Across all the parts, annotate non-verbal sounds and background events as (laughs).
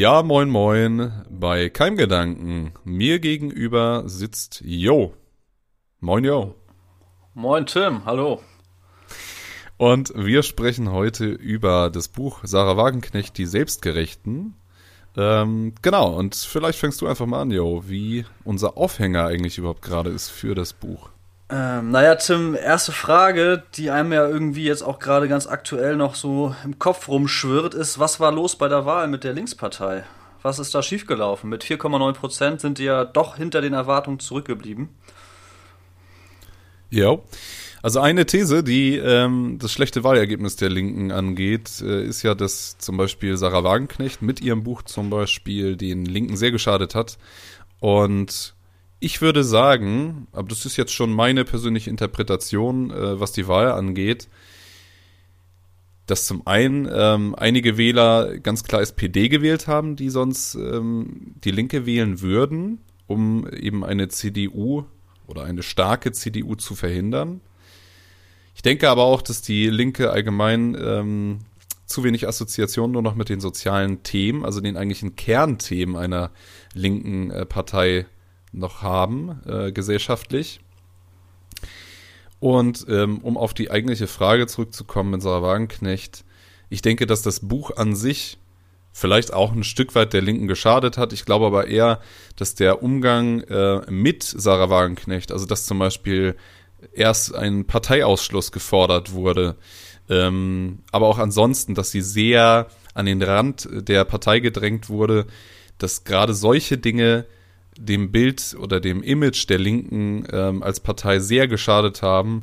Ja, moin moin, bei Keimgedanken. Mir gegenüber sitzt Jo. Moin Jo. Moin Tim, hallo. Und wir sprechen heute über das Buch Sarah Wagenknecht, die Selbstgerechten. Ähm, genau, und vielleicht fängst du einfach mal an, Jo, wie unser Aufhänger eigentlich überhaupt gerade ist für das Buch. Ähm, naja, Tim, erste Frage, die einem ja irgendwie jetzt auch gerade ganz aktuell noch so im Kopf rumschwirrt, ist, was war los bei der Wahl mit der Linkspartei? Was ist da schiefgelaufen? Mit 4,9 Prozent sind die ja doch hinter den Erwartungen zurückgeblieben. Ja, also eine These, die ähm, das schlechte Wahlergebnis der Linken angeht, äh, ist ja, dass zum Beispiel Sarah Wagenknecht mit ihrem Buch zum Beispiel den Linken sehr geschadet hat. Und ich würde sagen, aber das ist jetzt schon meine persönliche Interpretation, äh, was die Wahl angeht, dass zum einen ähm, einige Wähler ganz klar SPD gewählt haben, die sonst ähm, die Linke wählen würden, um eben eine CDU oder eine starke CDU zu verhindern. Ich denke aber auch, dass die Linke allgemein ähm, zu wenig Assoziationen nur noch mit den sozialen Themen, also den eigentlichen Kernthemen einer linken äh, Partei noch haben, äh, gesellschaftlich. Und ähm, um auf die eigentliche Frage zurückzukommen mit Sarah Wagenknecht, ich denke, dass das Buch an sich vielleicht auch ein Stück weit der Linken geschadet hat. Ich glaube aber eher, dass der Umgang äh, mit Sarah Wagenknecht, also dass zum Beispiel erst ein Parteiausschluss gefordert wurde, ähm, aber auch ansonsten, dass sie sehr an den Rand der Partei gedrängt wurde, dass gerade solche Dinge dem Bild oder dem Image der Linken ähm, als Partei sehr geschadet haben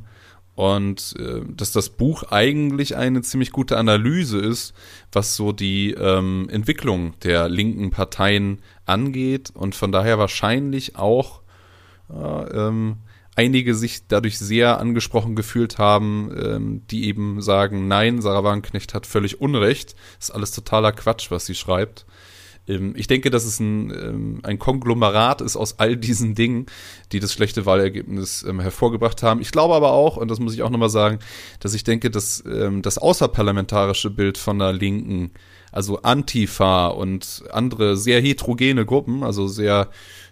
und äh, dass das Buch eigentlich eine ziemlich gute Analyse ist, was so die ähm, Entwicklung der linken Parteien angeht und von daher wahrscheinlich auch äh, ähm, einige sich dadurch sehr angesprochen gefühlt haben, ähm, die eben sagen, nein, Sarah Wagenknecht hat völlig Unrecht, ist alles totaler Quatsch, was sie schreibt. Ähm, ich denke, dass es ein, ähm, ein Konglomerat ist aus all diesen Dingen, die das schlechte Wahlergebnis ähm, hervorgebracht haben. Ich glaube aber auch, und das muss ich auch nochmal sagen, dass ich denke, dass das außerparlamentarische Bild von der Linken, also Antifa und andere sehr heterogene Gruppen, also sehr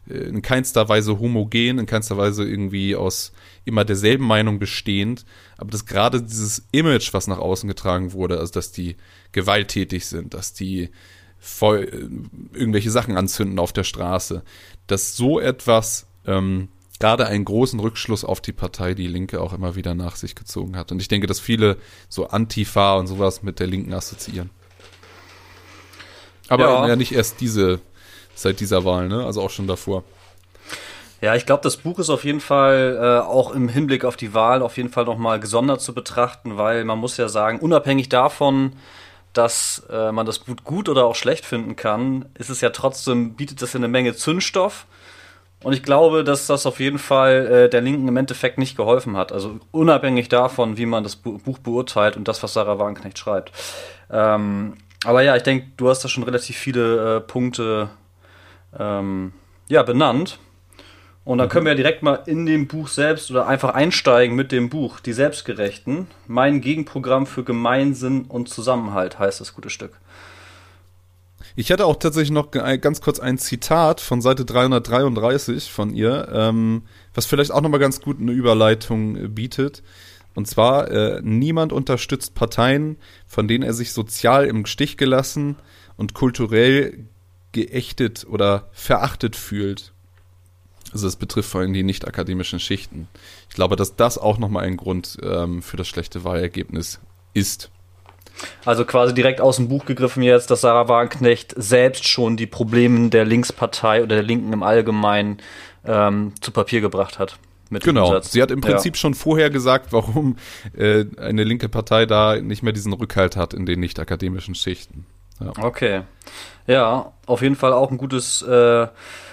äh, in keinster Weise homogen, in keinster Weise irgendwie aus immer derselben Meinung bestehend, aber dass gerade dieses Image, was nach außen getragen wurde, also dass die gewalttätig sind, dass die voll, äh, irgendwelche Sachen anzünden auf der Straße, dass so etwas ähm, gerade einen großen Rückschluss auf die Partei Die Linke auch immer wieder nach sich gezogen hat. Und ich denke, dass viele so Antifa und sowas mit der Linken assoziieren. Aber ja, ja nicht erst diese, seit dieser Wahl, ne? Also auch schon davor. Ja, ich glaube, das Buch ist auf jeden Fall äh, auch im Hinblick auf die Wahl auf jeden Fall nochmal gesondert zu betrachten, weil man muss ja sagen, unabhängig davon, dass äh, man das Boot gut oder auch schlecht finden kann, ist es ja trotzdem, bietet das ja eine Menge Zündstoff. Und ich glaube, dass das auf jeden Fall äh, der Linken im Endeffekt nicht geholfen hat. Also unabhängig davon, wie man das Buch beurteilt und das, was Sarah Wagenknecht schreibt. Ähm, aber ja, ich denke, du hast da schon relativ viele äh, Punkte ähm, ja, benannt. Und dann können wir ja direkt mal in dem Buch selbst oder einfach einsteigen mit dem Buch, Die Selbstgerechten. Mein Gegenprogramm für Gemeinsinn und Zusammenhalt heißt das gute Stück. Ich hatte auch tatsächlich noch ganz kurz ein Zitat von Seite 333 von ihr, ähm, was vielleicht auch nochmal ganz gut eine Überleitung äh, bietet. Und zwar, äh, niemand unterstützt Parteien, von denen er sich sozial im Stich gelassen und kulturell geächtet oder verachtet fühlt. Also es betrifft vor allem die nicht akademischen Schichten. Ich glaube, dass das auch nochmal ein Grund ähm, für das schlechte Wahlergebnis ist. Also quasi direkt aus dem Buch gegriffen jetzt, dass Sarah Wagenknecht selbst schon die Probleme der Linkspartei oder der Linken im Allgemeinen ähm, zu Papier gebracht hat. genau. Sie hat im Prinzip ja. schon vorher gesagt, warum äh, eine linke Partei da nicht mehr diesen Rückhalt hat in den nicht akademischen Schichten. Ja. Okay. Ja, auf jeden Fall auch ein gutes äh,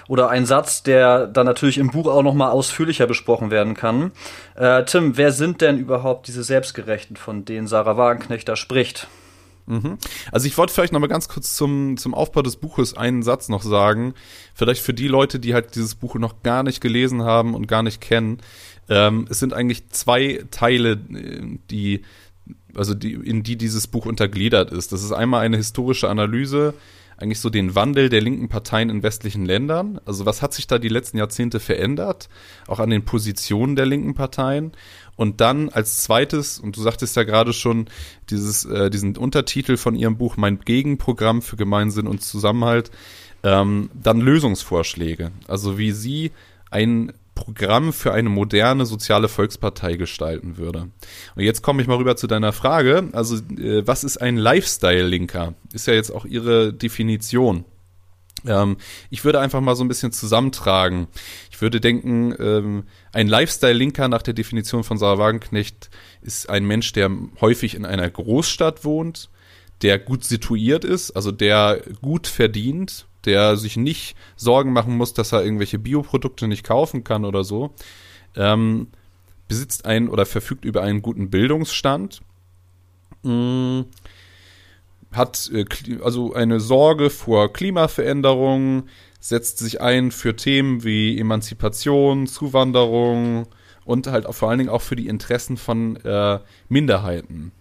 oder ein Satz, der dann natürlich im Buch auch noch mal ausführlicher besprochen werden kann. Äh, Tim, wer sind denn überhaupt diese Selbstgerechten, von denen Sarah Wagenknecht da spricht? Mhm. Also ich wollte vielleicht noch mal ganz kurz zum, zum Aufbau des Buches einen Satz noch sagen. Vielleicht für die Leute, die halt dieses Buch noch gar nicht gelesen haben und gar nicht kennen. Ähm, es sind eigentlich zwei Teile, äh, die also die, in die dieses Buch untergliedert ist. Das ist einmal eine historische Analyse eigentlich so den Wandel der linken Parteien in westlichen Ländern. Also was hat sich da die letzten Jahrzehnte verändert, auch an den Positionen der linken Parteien. Und dann als zweites, und du sagtest ja gerade schon, dieses, äh, diesen Untertitel von ihrem Buch Mein Gegenprogramm für Gemeinsinn und Zusammenhalt, ähm, dann Lösungsvorschläge. Also wie sie ein Programm für eine moderne soziale Volkspartei gestalten würde. Und jetzt komme ich mal rüber zu deiner Frage. Also, äh, was ist ein Lifestyle-Linker? Ist ja jetzt auch Ihre Definition. Ähm, ich würde einfach mal so ein bisschen zusammentragen. Ich würde denken, ähm, ein Lifestyle-Linker nach der Definition von Sarah Wagenknecht ist ein Mensch, der häufig in einer Großstadt wohnt, der gut situiert ist, also der gut verdient, der sich nicht Sorgen machen muss, dass er irgendwelche Bioprodukte nicht kaufen kann oder so, ähm, besitzt einen oder verfügt über einen guten Bildungsstand, mh, mm, hat äh, also eine Sorge vor Klimaveränderungen, setzt sich ein für Themen wie Emanzipation, Zuwanderung und halt auch vor allen Dingen auch für die Interessen von äh, Minderheiten.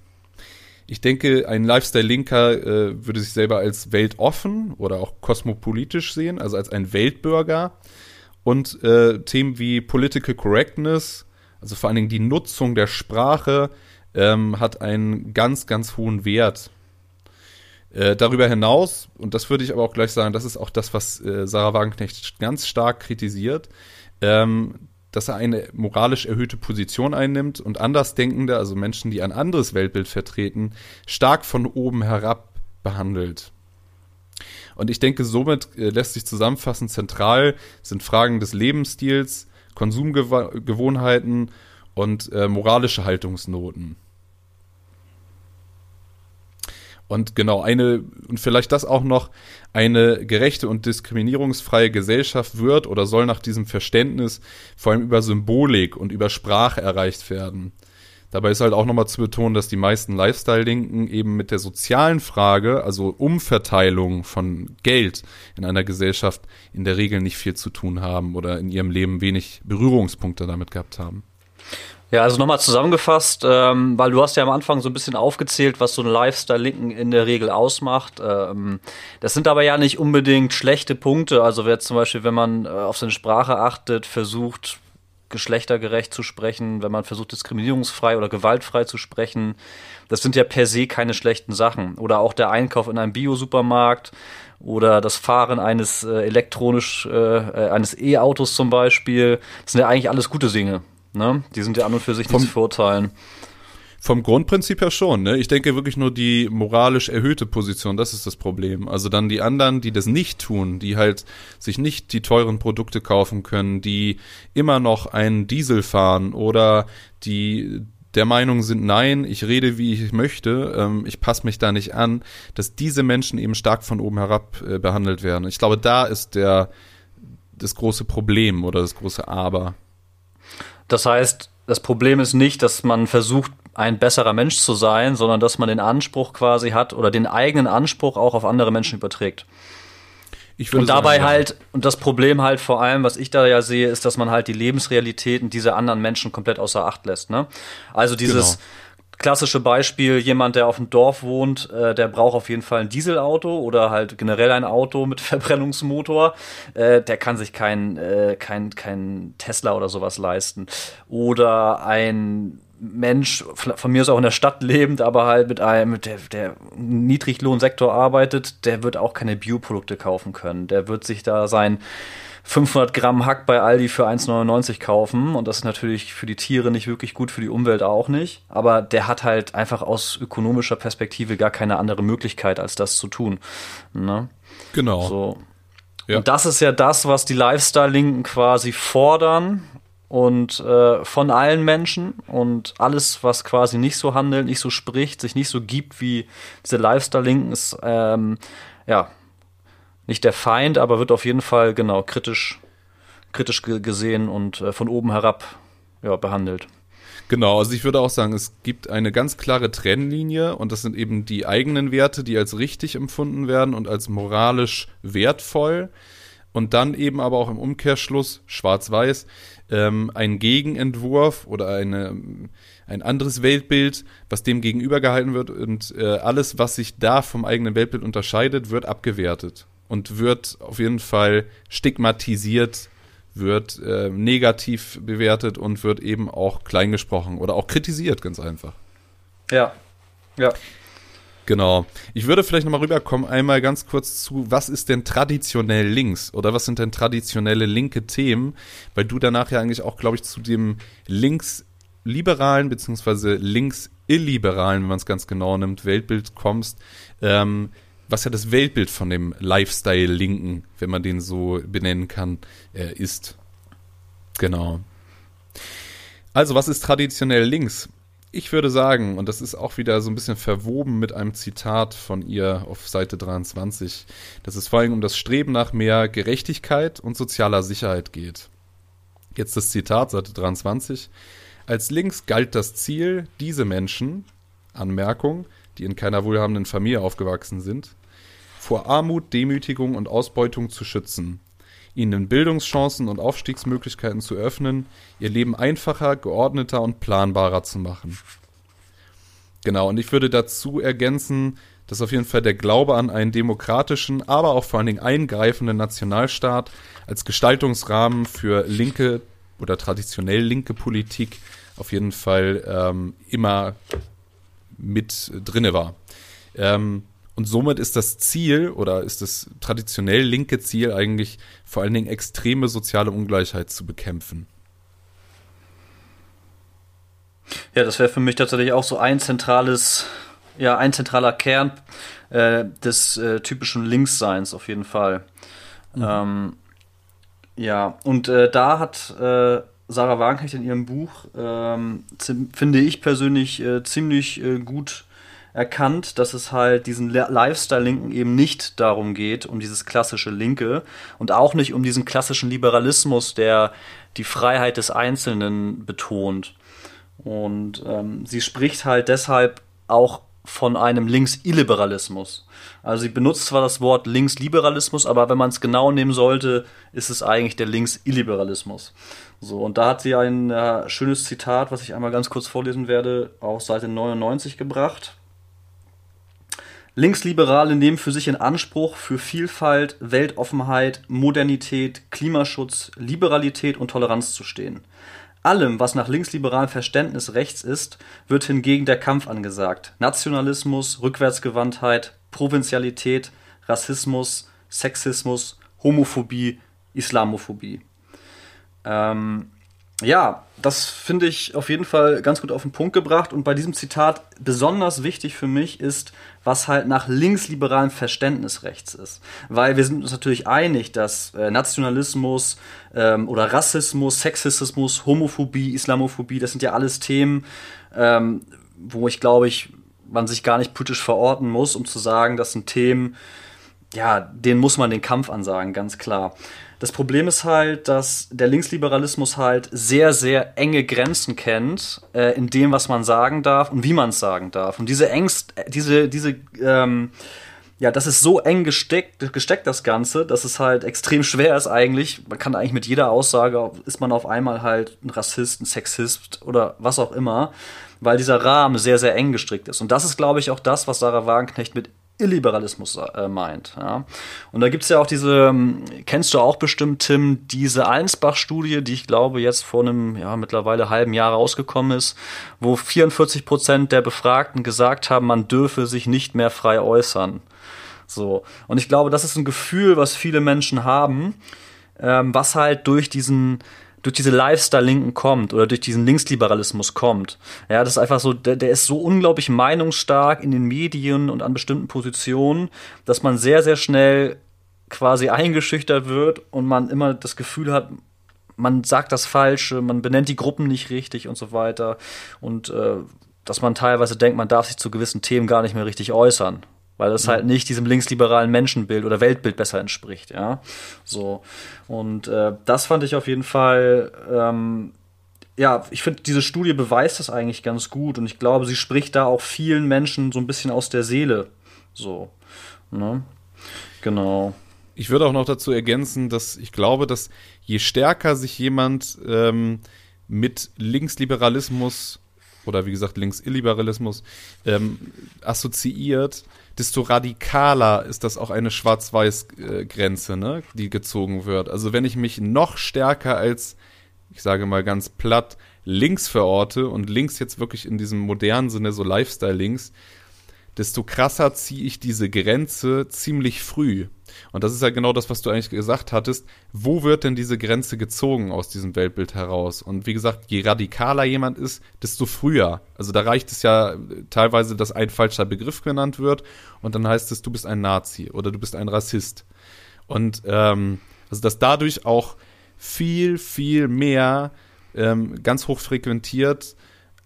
Ich denke, ein Lifestyle-Linker äh, würde sich selber als weltoffen oder auch kosmopolitisch sehen, also als ein Weltbürger. Und äh, Themen wie Political Correctness, also vor allen Dingen die Nutzung der Sprache, ähm, hat einen ganz, ganz hohen Wert. Äh, darüber hinaus, und das würde ich aber auch gleich sagen, das ist auch das, was äh, Sarah Wagenknecht ganz stark kritisiert, ähm, dass er eine moralisch erhöhte Position einnimmt und Andersdenkende, also Menschen, die ein anderes Weltbild vertreten, stark von oben herab behandelt. Und ich denke, somit äh, lässt sich zusammenfassen, zentral sind Fragen des Lebensstils, Konsumgewohnheiten und äh, moralische Haltungsnoten. Und genau, eine, und vielleicht das auch noch, eine gerechte und diskriminierungsfreie Gesellschaft wird oder soll nach diesem Verständnis vor allem über Symbolik und über Sprache erreicht werden. Dabei ist halt auch nochmal zu betonen, dass die meisten Lifestyle-Linken eben mit der sozialen Frage, also Umverteilung von Geld in einer Gesellschaft, in der Regel nicht viel zu tun haben oder in ihrem Leben wenig Berührungspunkte damit gehabt haben. Ja, also nochmal zusammengefasst, ähm, weil du hast ja am Anfang so ein bisschen aufgezählt, was so ein Lifestyle-Linken in der Regel ausmacht. Ähm, das sind aber ja nicht unbedingt schlechte Punkte. Also wer zum Beispiel, wenn man äh, auf seine Sprache achtet, versucht, geschlechtergerecht zu sprechen, wenn man versucht, diskriminierungsfrei oder gewaltfrei zu sprechen, das sind ja per se keine schlechten Sachen. Oder auch der Einkauf in einem Biosupermarkt oder das Fahren eines äh, elektronisch, äh, äh eines E-Autos zum Beispiel. Das sind ja eigentlich alles gute Dinge. Ne? Die sind ja an und für sich nicht zu verurteilen. Vom Grundprinzip her schon, ne? Ich denke wirklich nur die moralisch erhöhte Position, das ist das Problem. Also dann die anderen, die das nicht tun, die halt sich nicht die teuren Produkte kaufen können, die immer noch einen Diesel fahren oder die der Meinung sind, nein, ich rede, wie ich möchte, ähm, ich passe mich da nicht an, dass diese Menschen eben stark von oben herab äh, behandelt werden. Ich glaube, da ist der das große Problem oder das große Aber. Das heißt, das Problem ist nicht, dass man versucht, ein besserer Mensch zu sein, sondern dass man den Anspruch quasi hat oder den eigenen Anspruch auch auf andere Menschen überträgt. und dabei sagen, halt, und das Problem halt vor allem, was ich da ja sehe, ist, dass man halt die Lebensrealitäten dieser anderen Menschen komplett außer Acht lässt. Ne? Also dieses, genau klassische Beispiel, jemand, der auf dem Dorf wohnt, äh, der braucht auf jeden Fall ein Dieselauto oder halt generell ein Auto mit (laughs) Verbrennungsmotor. Äh, der kann sich kein, äh, kein, kein Tesla oder sowas leisten. Oder ein Mensch, von mir ist auch in der Stadt lebend, aber halt mit einem, der, der Niedriglohnsektor arbeitet, der wird auch keine Bioprodukte kaufen können. Der wird sich da sein 500 Gramm Hack bei Aldi für 1,99 kaufen und das ist natürlich für die Tiere nicht wirklich gut, für die Umwelt auch nicht. Aber der hat halt einfach aus ökonomischer Perspektive gar keine andere Möglichkeit, als das zu tun. Ne? Genau. So. Ja. Und das ist ja das, was die Lifestyle-Linken quasi fordern und äh, von allen Menschen und alles, was quasi nicht so handelt, nicht so spricht, sich nicht so gibt wie diese Lifestyle-Linken, ist ähm, ja nicht der Feind, aber wird auf jeden Fall genau kritisch, kritisch gesehen und äh, von oben herab ja, behandelt. Genau, also ich würde auch sagen, es gibt eine ganz klare Trennlinie und das sind eben die eigenen Werte, die als richtig empfunden werden und als moralisch wertvoll. und dann eben aber auch im Umkehrschluss, schwarz-weiß, ähm, ein Gegenentwurf oder eine, ein anderes Weltbild, was dem gegenübergehalten wird und äh, alles, was sich da vom eigenen Weltbild unterscheidet, wird abgewertet und wird auf jeden Fall stigmatisiert, wird äh, negativ bewertet und wird eben auch kleingesprochen oder auch kritisiert, ganz einfach. Ja, ja. Genau. Ich würde vielleicht nochmal rüberkommen, einmal ganz kurz zu, was ist denn traditionell links oder was sind denn traditionelle linke Themen, weil du danach ja eigentlich auch, glaube ich, zu dem linksliberalen beziehungsweise links-illiberalen, wenn man es ganz genau nimmt, Weltbild kommst, ähm, was ja das Weltbild von dem Lifestyle-Linken, wenn man den so benennen kann, äh, ist. Genau. Also, was ist traditionell links? Ich würde sagen, und das ist auch wieder so ein bisschen verwoben mit einem Zitat von ihr auf Seite 23, dass es vor allem um das Streben nach mehr Gerechtigkeit und sozialer Sicherheit geht. Jetzt das Zitat, Seite 23. Als links galt das Ziel, diese Menschen, Anmerkung, die in keiner wohlhabenden Familie aufgewachsen sind, vor Armut, Demütigung und Ausbeutung zu schützen, ihnen Bildungschancen und Aufstiegsmöglichkeiten zu öffnen, ihr Leben einfacher, geordneter und planbarer zu machen. Genau, und ich würde dazu ergänzen, dass auf jeden Fall der Glaube an einen demokratischen, aber auch vor allen Dingen eingreifenden Nationalstaat als Gestaltungsrahmen für linke oder traditionell linke Politik auf jeden Fall ähm, immer mit drinne war. Ähm, und somit ist das Ziel oder ist das traditionell linke Ziel eigentlich vor allen Dingen extreme soziale Ungleichheit zu bekämpfen. Ja, das wäre für mich tatsächlich auch so ein zentrales, ja, ein zentraler Kern äh, des äh, typischen Linksseins auf jeden Fall. Mhm. Ähm, ja, und äh, da hat äh, Sarah Wagenknecht in ihrem Buch, ähm, finde ich persönlich äh, ziemlich äh, gut erkannt, dass es halt diesen Lifestyle-Linken eben nicht darum geht, um dieses klassische Linke und auch nicht um diesen klassischen Liberalismus, der die Freiheit des Einzelnen betont. Und ähm, sie spricht halt deshalb auch von einem Links-Illiberalismus. Also sie benutzt zwar das Wort Links-Liberalismus, aber wenn man es genau nehmen sollte, ist es eigentlich der Links-Illiberalismus. So, und da hat sie ein äh, schönes Zitat, was ich einmal ganz kurz vorlesen werde, auf Seite 99 gebracht. Linksliberale nehmen für sich in Anspruch, für Vielfalt, Weltoffenheit, Modernität, Klimaschutz, Liberalität und Toleranz zu stehen. Allem, was nach linksliberalem Verständnis rechts ist, wird hingegen der Kampf angesagt. Nationalismus, Rückwärtsgewandtheit, Provinzialität, Rassismus, Sexismus, Homophobie, Islamophobie. Ähm, ja, das finde ich auf jeden Fall ganz gut auf den Punkt gebracht. Und bei diesem Zitat besonders wichtig für mich ist, was halt nach linksliberalem Verständnis rechts ist. Weil wir sind uns natürlich einig, dass äh, Nationalismus ähm, oder Rassismus, Sexismus, Homophobie, Islamophobie, das sind ja alles Themen, ähm, wo ich glaube ich, man sich gar nicht politisch verorten muss, um zu sagen, das sind Themen, ja, denen muss man den Kampf ansagen, ganz klar. Das Problem ist halt, dass der Linksliberalismus halt sehr, sehr enge Grenzen kennt äh, in dem, was man sagen darf und wie man es sagen darf. Und diese Ängst, diese, diese, ähm, ja, das ist so eng gesteckt, gesteckt, das Ganze, dass es halt extrem schwer ist eigentlich. Man kann eigentlich mit jeder Aussage, ist man auf einmal halt ein Rassist, ein Sexist oder was auch immer, weil dieser Rahmen sehr, sehr eng gestrickt ist. Und das ist, glaube ich, auch das, was Sarah Wagenknecht mit Illiberalismus äh, meint. Ja. Und da gibt es ja auch diese, ähm, kennst du auch bestimmt, Tim, diese Allensbach-Studie, die ich glaube jetzt vor einem ja, mittlerweile halben Jahr rausgekommen ist, wo 44 Prozent der Befragten gesagt haben, man dürfe sich nicht mehr frei äußern. So. Und ich glaube, das ist ein Gefühl, was viele Menschen haben, ähm, was halt durch diesen durch diese Lifestyle-Linken kommt oder durch diesen Linksliberalismus kommt. Ja, das ist einfach so, der, der ist so unglaublich meinungsstark in den Medien und an bestimmten Positionen, dass man sehr, sehr schnell quasi eingeschüchtert wird und man immer das Gefühl hat, man sagt das Falsche, man benennt die Gruppen nicht richtig und so weiter. Und äh, dass man teilweise denkt, man darf sich zu gewissen Themen gar nicht mehr richtig äußern weil das halt nicht diesem linksliberalen Menschenbild oder Weltbild besser entspricht, ja. So. Und äh, das fand ich auf jeden Fall, ähm, ja, ich finde, diese Studie beweist das eigentlich ganz gut und ich glaube, sie spricht da auch vielen Menschen so ein bisschen aus der Seele. So. Ne? Genau. Ich würde auch noch dazu ergänzen, dass ich glaube, dass je stärker sich jemand ähm, mit Linksliberalismus oder wie gesagt Linksilliberalismus ähm, assoziiert, desto radikaler ist das auch eine Schwarz-Weiß-Grenze, ne, die gezogen wird. Also wenn ich mich noch stärker als, ich sage mal ganz platt, links verorte und links jetzt wirklich in diesem modernen Sinne so Lifestyle-Links, desto krasser ziehe ich diese Grenze ziemlich früh. Und das ist ja genau das, was du eigentlich gesagt hattest. Wo wird denn diese Grenze gezogen aus diesem Weltbild heraus? Und wie gesagt, je radikaler jemand ist, desto früher. Also da reicht es ja teilweise, dass ein falscher Begriff genannt wird und dann heißt es, du bist ein Nazi oder du bist ein Rassist. Und ähm, also dass dadurch auch viel, viel mehr ähm, ganz hoch frequentiert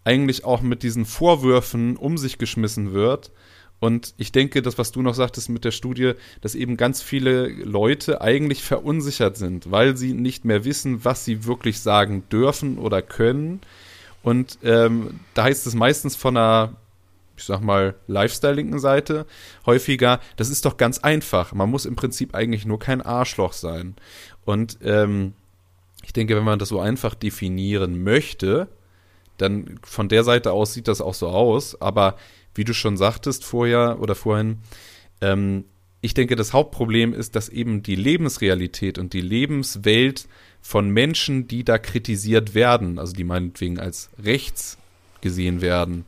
eigentlich auch mit diesen Vorwürfen um sich geschmissen wird. Und ich denke, das, was du noch sagtest mit der Studie, dass eben ganz viele Leute eigentlich verunsichert sind, weil sie nicht mehr wissen, was sie wirklich sagen dürfen oder können. Und ähm, da heißt es meistens von einer, ich sag mal, Lifestyle-linken Seite häufiger, das ist doch ganz einfach. Man muss im Prinzip eigentlich nur kein Arschloch sein. Und ähm, ich denke, wenn man das so einfach definieren möchte, dann von der Seite aus sieht das auch so aus. Aber wie du schon sagtest vorher oder vorhin, ähm, ich denke, das Hauptproblem ist, dass eben die Lebensrealität und die Lebenswelt von Menschen, die da kritisiert werden, also die meinetwegen als rechts gesehen werden,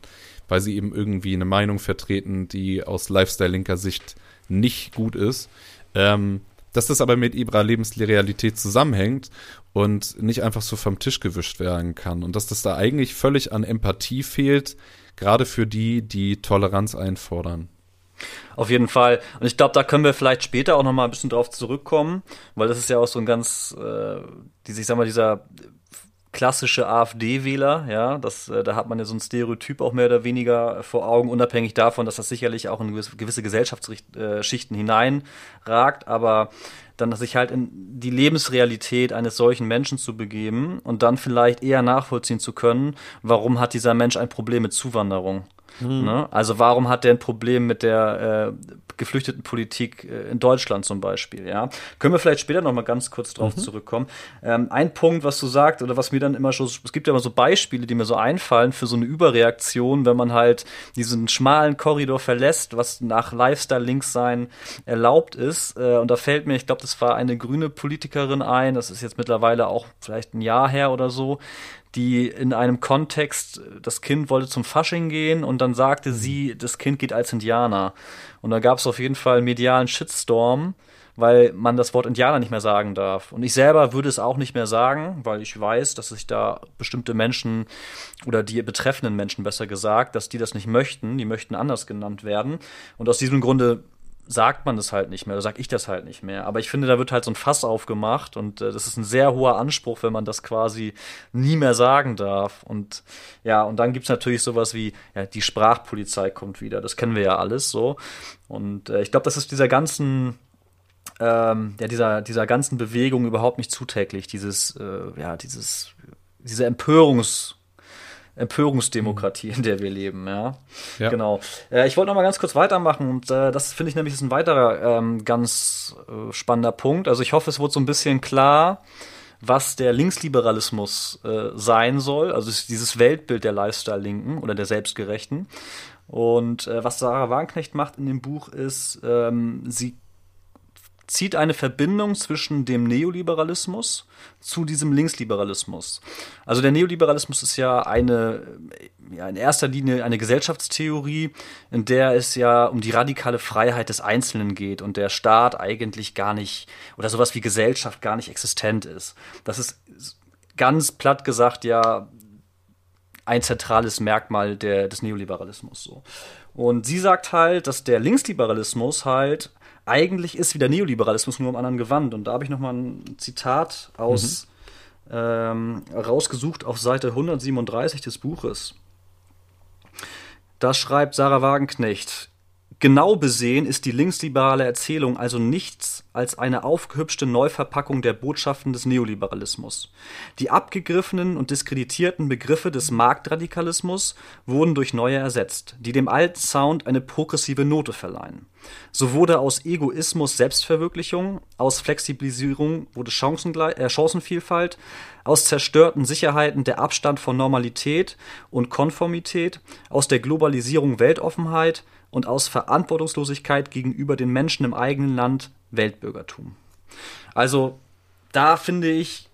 weil sie eben irgendwie eine Meinung vertreten, die aus Lifestyle-linker Sicht nicht gut ist, ähm, dass das aber mit ihrer Lebensrealität zusammenhängt und nicht einfach so vom Tisch gewischt werden kann. Und dass das da eigentlich völlig an Empathie fehlt, gerade für die, die Toleranz einfordern. Auf jeden Fall. Und ich glaube, da können wir vielleicht später auch noch mal ein bisschen drauf zurückkommen, weil das ist ja auch so ein ganz, äh, diese, ich sag mal, dieser klassische AfD-Wähler, ja, das, äh, da hat man ja so ein Stereotyp auch mehr oder weniger vor Augen, unabhängig davon, dass das sicherlich auch in gewisse, gewisse Gesellschaftsschichten hineinragt, aber dann sich halt in die Lebensrealität eines solchen Menschen zu begeben und dann vielleicht eher nachvollziehen zu können, warum hat dieser Mensch ein Problem mit Zuwanderung. Mhm. Ne? Also warum hat der ein Problem mit der äh, Geflüchtetenpolitik äh, in Deutschland zum Beispiel? Ja, können wir vielleicht später noch mal ganz kurz drauf mhm. zurückkommen. Ähm, ein Punkt, was du sagst oder was mir dann immer schon, es gibt ja immer so Beispiele, die mir so einfallen für so eine Überreaktion, wenn man halt diesen schmalen Korridor verlässt, was nach Lifestyle-Links sein erlaubt ist. Äh, und da fällt mir, ich glaube, das war eine grüne Politikerin ein. Das ist jetzt mittlerweile auch vielleicht ein Jahr her oder so die in einem Kontext, das Kind wollte zum Fasching gehen und dann sagte sie, das Kind geht als Indianer. Und da gab es auf jeden Fall medialen Shitstorm, weil man das Wort Indianer nicht mehr sagen darf. Und ich selber würde es auch nicht mehr sagen, weil ich weiß, dass sich da bestimmte Menschen oder die betreffenden Menschen besser gesagt, dass die das nicht möchten, die möchten anders genannt werden. Und aus diesem Grunde sagt man das halt nicht mehr, oder sag ich das halt nicht mehr. Aber ich finde, da wird halt so ein Fass aufgemacht und äh, das ist ein sehr hoher Anspruch, wenn man das quasi nie mehr sagen darf. Und ja, und dann gibt's natürlich sowas wie, ja, die Sprachpolizei kommt wieder. Das kennen wir ja alles so. Und äh, ich glaube, das ist dieser ganzen ähm, ja, dieser, dieser ganzen Bewegung überhaupt nicht zuträglich, dieses, äh, ja, dieses, diese Empörungs- Empörungsdemokratie, in der wir leben, ja. ja. Genau. Äh, ich wollte noch mal ganz kurz weitermachen und äh, das finde ich nämlich ist ein weiterer ähm, ganz äh, spannender Punkt. Also ich hoffe, es wurde so ein bisschen klar, was der Linksliberalismus äh, sein soll, also dieses Weltbild der Lifestyle-Linken oder der Selbstgerechten. Und äh, was Sarah Wagenknecht macht in dem Buch ist, ähm, sie zieht eine Verbindung zwischen dem Neoliberalismus zu diesem Linksliberalismus. Also der Neoliberalismus ist ja eine, ja in erster Linie eine Gesellschaftstheorie, in der es ja um die radikale Freiheit des Einzelnen geht und der Staat eigentlich gar nicht oder sowas wie Gesellschaft gar nicht existent ist. Das ist ganz platt gesagt ja ein zentrales Merkmal der, des Neoliberalismus so. Und sie sagt halt, dass der Linksliberalismus halt eigentlich ist wie der Neoliberalismus nur am anderen Gewand. Und da habe ich noch mal ein Zitat aus mhm. ähm, rausgesucht auf Seite 137 des Buches. Da schreibt Sarah Wagenknecht: Genau besehen ist die linksliberale Erzählung also nichts als eine aufgehübschte Neuverpackung der Botschaften des Neoliberalismus. Die abgegriffenen und diskreditierten Begriffe des Marktradikalismus wurden durch neue ersetzt, die dem alten Sound eine progressive Note verleihen. So wurde aus Egoismus Selbstverwirklichung, aus Flexibilisierung wurde äh, Chancenvielfalt, aus zerstörten Sicherheiten der Abstand von Normalität und Konformität, aus der Globalisierung Weltoffenheit, und aus Verantwortungslosigkeit gegenüber den Menschen im eigenen Land Weltbürgertum. Also da finde ich,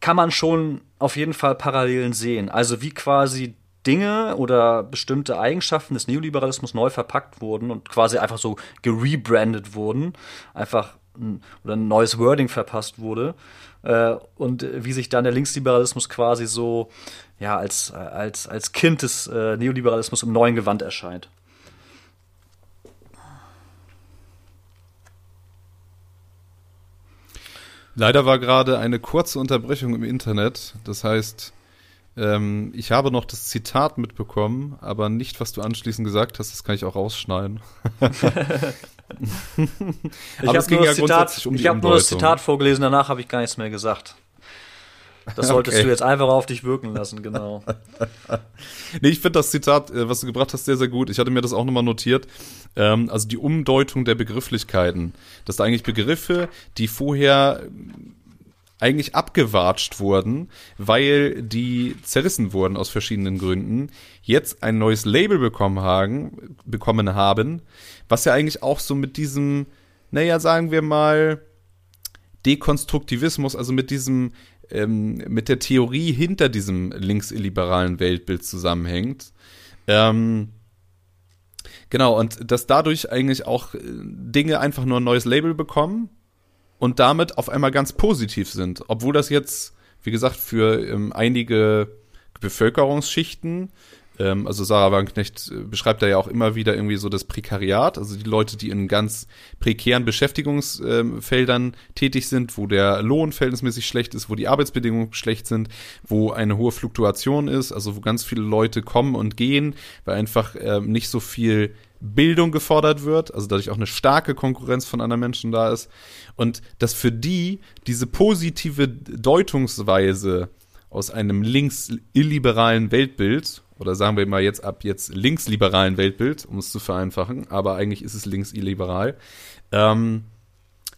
kann man schon auf jeden Fall Parallelen sehen. Also wie quasi Dinge oder bestimmte Eigenschaften des Neoliberalismus neu verpackt wurden und quasi einfach so gerebrandet wurden, einfach ein, oder ein neues Wording verpasst wurde äh, und wie sich dann der Linksliberalismus quasi so ja als als als Kind des äh, Neoliberalismus im neuen Gewand erscheint. Leider war gerade eine kurze Unterbrechung im Internet. Das heißt, ähm, ich habe noch das Zitat mitbekommen, aber nicht, was du anschließend gesagt hast. Das kann ich auch rausschneiden. (laughs) aber es ging ja Zitat, um Ich habe nur das Zitat vorgelesen, danach habe ich gar nichts mehr gesagt. Das (laughs) solltest okay. du jetzt einfach auf dich wirken lassen, genau. (laughs) nee, ich finde das Zitat, äh, was du gebracht hast, sehr, sehr gut. Ich hatte mir das auch nochmal notiert. Ähm, also die Umdeutung der Begrifflichkeiten. Dass da eigentlich Begriffe, die vorher eigentlich abgewatscht wurden, weil die zerrissen wurden aus verschiedenen Gründen, jetzt ein neues Label bekommen haben, bekommen haben, was ja eigentlich auch so mit diesem, naja, sagen wir mal, Dekonstruktivismus, also mit diesem ähm, mit der Theorie hinter diesem linksliberalen Weltbild zusammenhängt. Ähm, genau, und dass dadurch eigentlich auch äh, Dinge einfach nur ein neues Label bekommen und damit auf einmal ganz positiv sind. Obwohl das jetzt, wie gesagt, für ähm, einige Bevölkerungsschichten ähm, also Sarah Wagenknecht äh, beschreibt da ja auch immer wieder irgendwie so das Prekariat, also die Leute, die in ganz prekären Beschäftigungsfeldern ähm, tätig sind, wo der Lohn verhältnismäßig schlecht ist, wo die Arbeitsbedingungen schlecht sind, wo eine hohe Fluktuation ist, also wo ganz viele Leute kommen und gehen, weil einfach ähm, nicht so viel Bildung gefordert wird, also dadurch auch eine starke Konkurrenz von anderen Menschen da ist. Und dass für die diese positive Deutungsweise aus einem links-illiberalen Weltbild oder sagen wir mal jetzt ab jetzt linksliberalen Weltbild, um es zu vereinfachen, aber eigentlich ist es links-illiberal, ähm,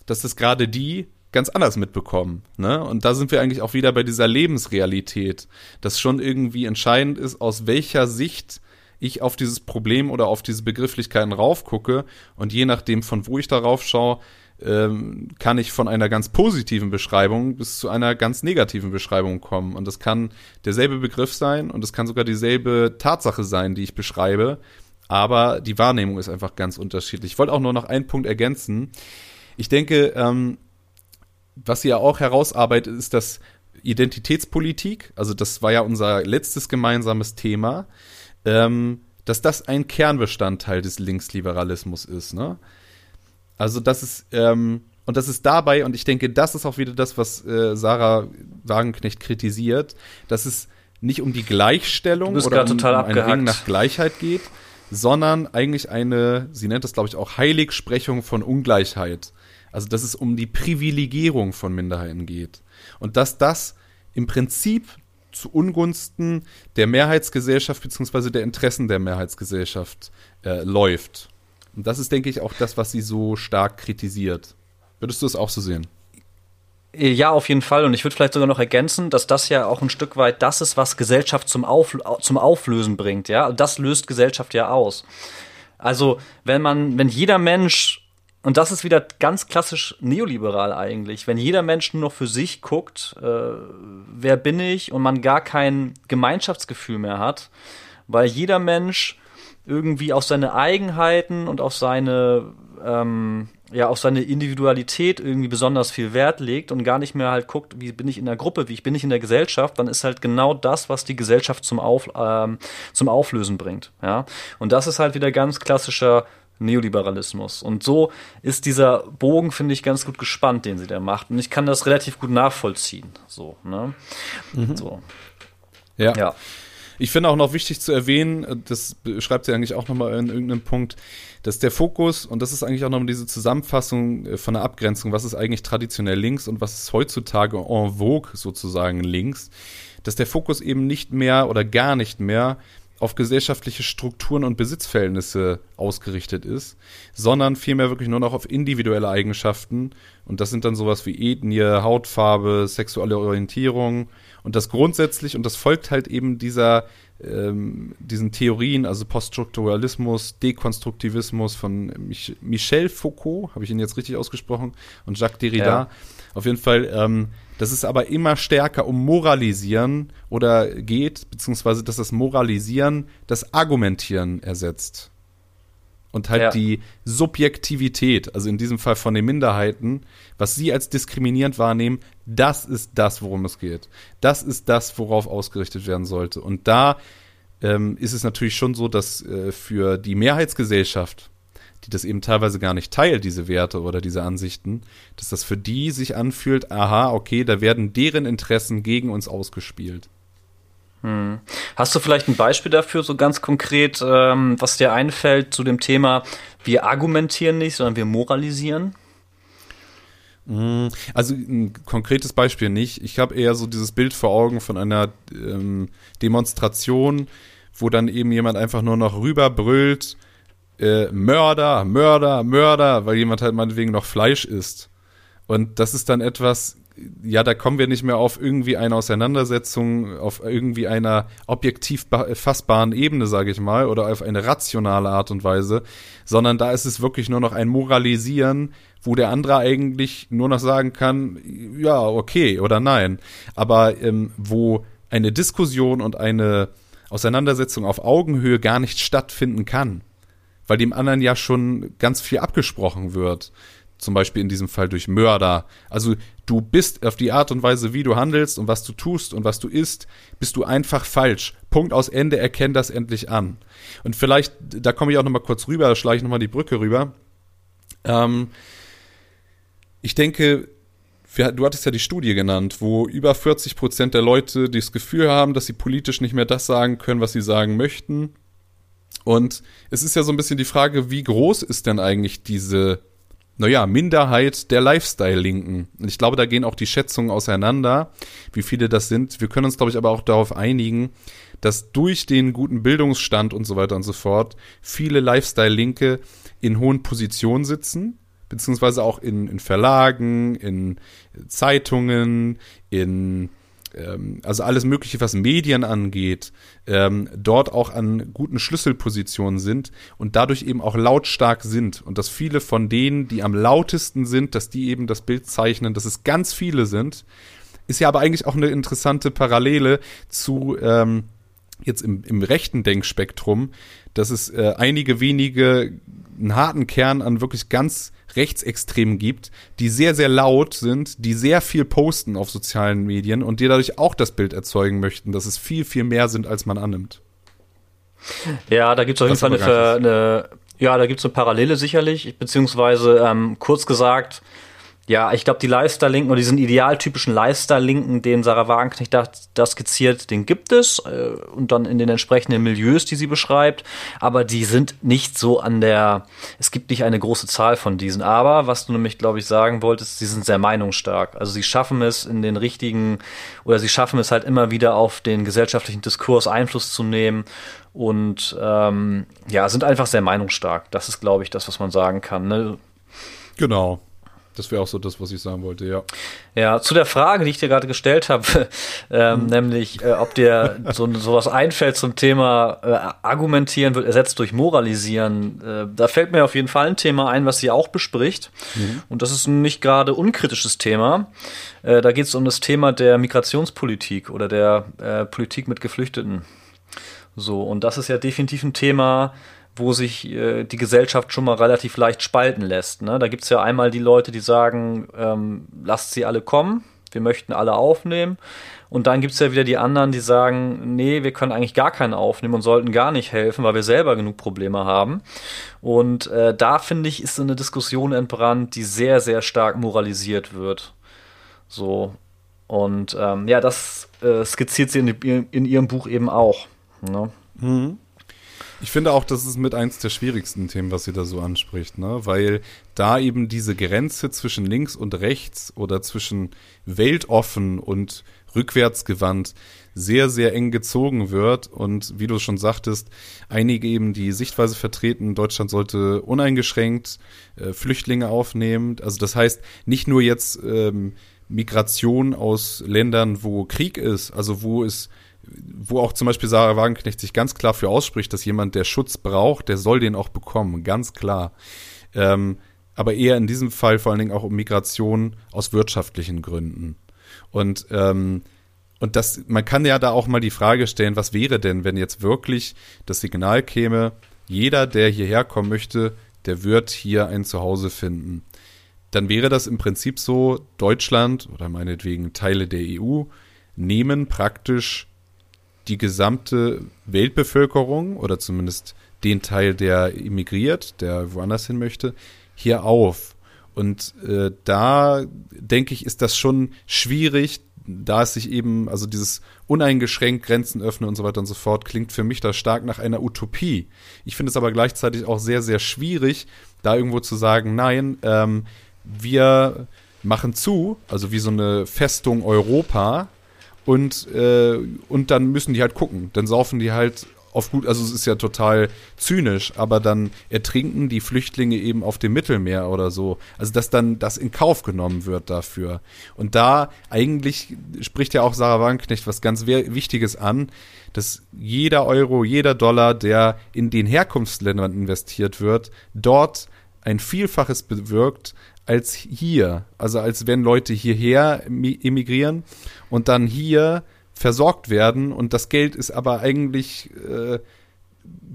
dass das gerade die ganz anders mitbekommen. Ne? Und da sind wir eigentlich auch wieder bei dieser Lebensrealität, dass schon irgendwie entscheidend ist, aus welcher Sicht ich auf dieses Problem oder auf diese Begrifflichkeiten raufgucke und je nachdem, von wo ich darauf schaue, ähm, kann ich von einer ganz positiven Beschreibung bis zu einer ganz negativen Beschreibung kommen. Und das kann derselbe Begriff sein und es kann sogar dieselbe Tatsache sein, die ich beschreibe. Aber die Wahrnehmung ist einfach ganz unterschiedlich. Ich wollte auch nur noch einen Punkt ergänzen. Ich denke, ähm, was ihr auch herausarbeitet, ist das Identitätspolitik. Also das war ja unser letztes gemeinsames Thema. Ähm, dass das ein Kernbestandteil des Linksliberalismus ist. Ne? Also das ist, ähm, und das ist dabei, und ich denke, das ist auch wieder das, was äh, Sarah Wagenknecht kritisiert, dass es nicht um die Gleichstellung oder um, um ein Ring nach Gleichheit geht, sondern eigentlich eine, sie nennt das, glaube ich, auch Heiligsprechung von Ungleichheit. Also dass es um die Privilegierung von Minderheiten geht. Und dass das im Prinzip zu Ungunsten der Mehrheitsgesellschaft beziehungsweise der Interessen der Mehrheitsgesellschaft äh, läuft. Und das ist, denke ich, auch das, was sie so stark kritisiert. Würdest du es auch so sehen? Ja, auf jeden Fall. Und ich würde vielleicht sogar noch ergänzen, dass das ja auch ein Stück weit das ist, was Gesellschaft zum, Auf, zum Auflösen bringt. Ja, das löst Gesellschaft ja aus. Also, wenn man, wenn jeder Mensch, und das ist wieder ganz klassisch neoliberal eigentlich, wenn jeder Mensch nur noch für sich guckt, äh, wer bin ich, und man gar kein Gemeinschaftsgefühl mehr hat, weil jeder Mensch irgendwie auf seine Eigenheiten und auf seine ähm, ja auf seine Individualität irgendwie besonders viel Wert legt und gar nicht mehr halt guckt, wie bin ich in der Gruppe, wie bin ich in der Gesellschaft, dann ist halt genau das, was die Gesellschaft zum, auf, ähm, zum Auflösen bringt. Ja? Und das ist halt wieder ganz klassischer Neoliberalismus. Und so ist dieser Bogen, finde ich, ganz gut gespannt, den sie da macht. Und ich kann das relativ gut nachvollziehen. So, ne? Mhm. So. Ja. ja. Ich finde auch noch wichtig zu erwähnen, das schreibt sie eigentlich auch nochmal in irgendeinem Punkt, dass der Fokus, und das ist eigentlich auch nochmal diese Zusammenfassung äh, von der Abgrenzung, was ist eigentlich traditionell links und was ist heutzutage en vogue sozusagen links, dass der Fokus eben nicht mehr oder gar nicht mehr auf gesellschaftliche Strukturen und Besitzverhältnisse ausgerichtet ist, sondern vielmehr wirklich nur noch auf individuelle Eigenschaften. Und das sind dann sowas wie Ethnie, Hautfarbe, sexuelle Orientierung. Und das grundsätzlich, und das folgt halt eben dieser, ähm, diesen Theorien, also Poststrukturalismus, Dekonstruktivismus von Mich Michel Foucault, habe ich ihn jetzt richtig ausgesprochen, und Jacques Derrida. Ja. Auf jeden Fall ähm, dass es aber immer stärker um Moralisieren oder geht, beziehungsweise dass das Moralisieren das Argumentieren ersetzt. Und halt ja. die Subjektivität, also in diesem Fall von den Minderheiten, was sie als diskriminierend wahrnehmen, das ist das, worum es geht. Das ist das, worauf ausgerichtet werden sollte. Und da ähm, ist es natürlich schon so, dass äh, für die Mehrheitsgesellschaft die das eben teilweise gar nicht teilt, diese Werte oder diese Ansichten, dass das für die sich anfühlt, aha, okay, da werden deren Interessen gegen uns ausgespielt. Hm. Hast du vielleicht ein Beispiel dafür, so ganz konkret, ähm, was dir einfällt zu dem Thema, wir argumentieren nicht, sondern wir moralisieren? Hm, also ein konkretes Beispiel nicht. Ich habe eher so dieses Bild vor Augen von einer ähm, Demonstration, wo dann eben jemand einfach nur noch rüberbrüllt, äh, Mörder, Mörder, Mörder, weil jemand halt meinetwegen noch Fleisch isst. Und das ist dann etwas, ja, da kommen wir nicht mehr auf irgendwie eine Auseinandersetzung, auf irgendwie einer objektiv fassbaren Ebene, sage ich mal, oder auf eine rationale Art und Weise, sondern da ist es wirklich nur noch ein Moralisieren, wo der andere eigentlich nur noch sagen kann, ja, okay oder nein. Aber ähm, wo eine Diskussion und eine Auseinandersetzung auf Augenhöhe gar nicht stattfinden kann weil dem anderen ja schon ganz viel abgesprochen wird. Zum Beispiel in diesem Fall durch Mörder. Also du bist auf die Art und Weise, wie du handelst und was du tust und was du isst, bist du einfach falsch. Punkt aus Ende, erkenn das endlich an. Und vielleicht, da komme ich auch noch mal kurz rüber, da schlage ich noch mal die Brücke rüber. Ähm, ich denke, du hattest ja die Studie genannt, wo über 40 Prozent der Leute das Gefühl haben, dass sie politisch nicht mehr das sagen können, was sie sagen möchten. Und es ist ja so ein bisschen die Frage, wie groß ist denn eigentlich diese, naja, Minderheit der Lifestyle-Linken? Und ich glaube, da gehen auch die Schätzungen auseinander, wie viele das sind. Wir können uns, glaube ich, aber auch darauf einigen, dass durch den guten Bildungsstand und so weiter und so fort viele Lifestyle-Linke in hohen Positionen sitzen, beziehungsweise auch in, in Verlagen, in Zeitungen, in ähm, also alles Mögliche, was Medien angeht, ähm, dort auch an guten Schlüsselpositionen sind und dadurch eben auch lautstark sind. Und dass viele von denen, die am lautesten sind, dass die eben das Bild zeichnen, dass es ganz viele sind, ist ja aber eigentlich auch eine interessante Parallele zu ähm, jetzt im, im rechten Denkspektrum, dass es äh, einige wenige einen harten Kern an wirklich ganz Rechtsextremen gibt, die sehr, sehr laut sind, die sehr viel posten auf sozialen Medien und die dadurch auch das Bild erzeugen möchten, dass es viel, viel mehr sind, als man annimmt. Ja, da gibt es auf jeden Fall eine, eine, ja, da gibt es eine Parallele sicherlich, beziehungsweise ähm, kurz gesagt, ja, ich glaube, die Lifestyle-Linken oder diesen idealtypischen Lifestyle-Linken, den Sarah Wagenknecht da, da skizziert, den gibt es äh, und dann in den entsprechenden Milieus, die sie beschreibt. Aber die sind nicht so an der, es gibt nicht eine große Zahl von diesen. Aber was du nämlich, glaube ich, sagen wolltest, sie sind sehr meinungsstark. Also sie schaffen es in den richtigen oder sie schaffen es halt immer wieder auf den gesellschaftlichen Diskurs Einfluss zu nehmen und ähm, ja, sind einfach sehr meinungsstark. Das ist, glaube ich, das, was man sagen kann. Ne? Genau. Das wäre auch so das, was ich sagen wollte, ja. Ja, zu der Frage, die ich dir gerade gestellt habe, (laughs) ähm, mhm. nämlich, äh, ob dir (laughs) so sowas einfällt zum Thema äh, Argumentieren wird ersetzt durch Moralisieren. Äh, da fällt mir auf jeden Fall ein Thema ein, was sie auch bespricht. Mhm. Und das ist ein nicht gerade unkritisches Thema. Äh, da geht es um das Thema der Migrationspolitik oder der äh, Politik mit Geflüchteten. So, und das ist ja definitiv ein Thema, wo sich äh, die Gesellschaft schon mal relativ leicht spalten lässt. Ne? Da gibt es ja einmal die Leute, die sagen, ähm, lasst sie alle kommen, wir möchten alle aufnehmen. Und dann gibt es ja wieder die anderen, die sagen, nee, wir können eigentlich gar keinen aufnehmen und sollten gar nicht helfen, weil wir selber genug Probleme haben. Und äh, da finde ich, ist eine Diskussion entbrannt, die sehr, sehr stark moralisiert wird. So. Und ähm, ja, das äh, skizziert sie in, in, ihrem Buch eben auch. Ne? Mhm. Ich finde auch, das ist mit eins der schwierigsten Themen, was sie da so anspricht, ne? Weil da eben diese Grenze zwischen links und rechts oder zwischen weltoffen und rückwärtsgewandt sehr, sehr eng gezogen wird. Und wie du schon sagtest, einige eben die Sichtweise vertreten, Deutschland sollte uneingeschränkt äh, Flüchtlinge aufnehmen. Also das heißt, nicht nur jetzt ähm, Migration aus Ländern, wo Krieg ist, also wo es wo auch zum Beispiel Sarah Wagenknecht sich ganz klar für ausspricht, dass jemand, der Schutz braucht, der soll den auch bekommen, ganz klar. Ähm, aber eher in diesem Fall vor allen Dingen auch um Migration aus wirtschaftlichen Gründen. Und ähm, und das, man kann ja da auch mal die Frage stellen, was wäre denn, wenn jetzt wirklich das Signal käme, jeder, der hierher kommen möchte, der wird hier ein Zuhause finden. Dann wäre das im Prinzip so, Deutschland oder meinetwegen Teile der EU nehmen praktisch die gesamte Weltbevölkerung oder zumindest den Teil, der immigriert, der woanders hin möchte, hier auf. Und äh, da denke ich, ist das schon schwierig, da es sich eben, also dieses uneingeschränkt Grenzen öffnen und so weiter und so fort, klingt für mich da stark nach einer Utopie. Ich finde es aber gleichzeitig auch sehr, sehr schwierig, da irgendwo zu sagen, nein, ähm, wir machen zu, also wie so eine Festung Europa, und, äh, und dann müssen die halt gucken. Dann saufen die halt auf gut, also es ist ja total zynisch, aber dann ertrinken die Flüchtlinge eben auf dem Mittelmeer oder so. Also dass dann das in Kauf genommen wird dafür. Und da eigentlich spricht ja auch Sarah Wagenknecht was ganz Wichtiges an, dass jeder Euro, jeder Dollar, der in den Herkunftsländern investiert wird, dort ein Vielfaches bewirkt als hier. Also als wenn Leute hierher emigrieren und dann hier versorgt werden und das Geld ist aber eigentlich äh,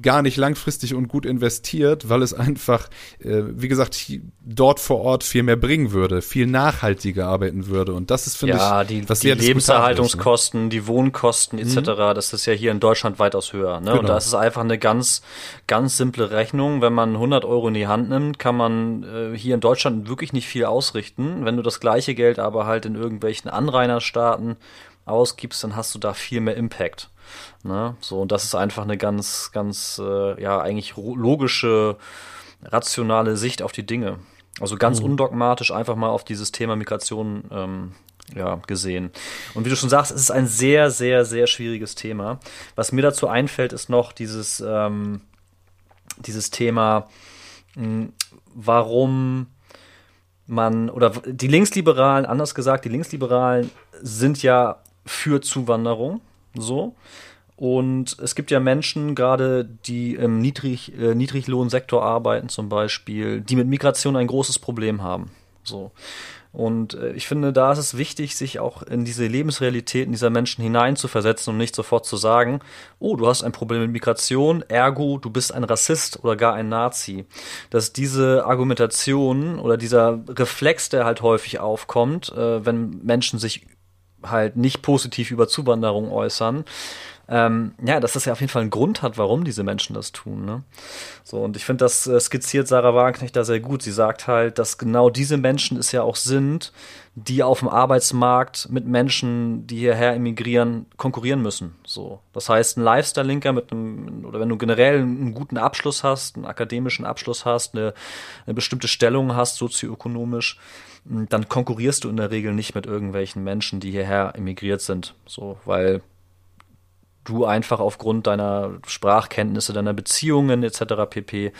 gar nicht langfristig und gut investiert, weil es einfach, äh, wie gesagt, dort vor Ort viel mehr bringen würde, viel nachhaltiger arbeiten würde. Und das ist, finde ja, ich, die, was die Lebenserhaltungskosten, ist, ne? die Wohnkosten etc., mhm. das ist ja hier in Deutschland weitaus höher. Ne? Genau. Und da ist es einfach eine ganz, ganz simple Rechnung. Wenn man 100 Euro in die Hand nimmt, kann man äh, hier in Deutschland wirklich nicht viel ausrichten. Wenn du das gleiche Geld aber halt in irgendwelchen Anrainerstaaten ausgibst, dann hast du da viel mehr Impact. Ne? So, und das ist einfach eine ganz, ganz, äh, ja, eigentlich logische, rationale Sicht auf die Dinge. Also ganz mhm. undogmatisch einfach mal auf dieses Thema Migration ähm, ja, gesehen. Und wie du schon sagst, es ist ein sehr, sehr, sehr schwieriges Thema. Was mir dazu einfällt, ist noch dieses, ähm, dieses Thema, mh, hm, warum man, oder die Linksliberalen, anders gesagt, die Linksliberalen sind ja für Zuwanderung, so. Und es gibt ja Menschen, gerade die im Niedrig, äh, Niedriglohnsektor arbeiten zum Beispiel, die mit Migration ein großes Problem haben. So. Und äh, ich finde, da ist es wichtig, sich auch in diese Lebensrealitäten dieser Menschen hineinzuversetzen und nicht sofort zu sagen, oh, du hast ein Problem mit Migration, ergo, du bist ein Rassist oder gar ein Nazi. Dass diese Argumentation oder dieser Reflex, der halt häufig aufkommt, äh, wenn Menschen sich halt nicht positiv über Zuwanderung äußern, ähm, ja, dass das ja auf jeden Fall einen Grund hat, warum diese Menschen das tun. Ne? So, und ich finde, das äh, skizziert Sarah Wagenknecht da sehr gut. Sie sagt halt, dass genau diese Menschen es ja auch sind, die auf dem Arbeitsmarkt mit Menschen, die hierher emigrieren, konkurrieren müssen. So, das heißt, ein Lifestyle-Linker mit einem, oder wenn du generell einen guten Abschluss hast, einen akademischen Abschluss hast, eine, eine bestimmte Stellung hast, sozioökonomisch, dann konkurrierst du in der Regel nicht mit irgendwelchen Menschen, die hierher emigriert sind. So, weil du einfach aufgrund deiner Sprachkenntnisse, deiner Beziehungen etc. pp.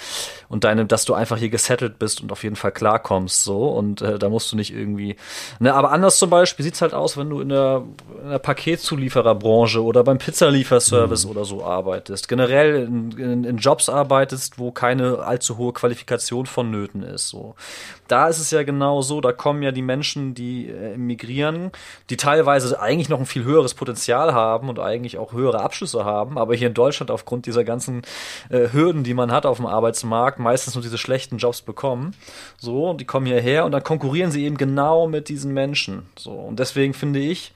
und deine, dass du einfach hier gesettelt bist und auf jeden Fall klarkommst so und äh, da musst du nicht irgendwie. Ne, aber anders zum Beispiel sieht's halt aus, wenn du in der, in der Paketzuliefererbranche oder beim Pizzalieferservice mhm. oder so arbeitest. Generell in, in, in Jobs arbeitest, wo keine allzu hohe Qualifikation vonnöten ist. So da ist es ja genau so, da kommen ja die Menschen, die äh, emigrieren, die teilweise eigentlich noch ein viel höheres Potenzial haben und eigentlich auch höhere Abschlüsse haben, aber hier in Deutschland aufgrund dieser ganzen äh, Hürden, die man hat auf dem Arbeitsmarkt, meistens nur diese schlechten Jobs bekommen. So, und die kommen hierher und dann konkurrieren sie eben genau mit diesen Menschen. So, und deswegen finde ich,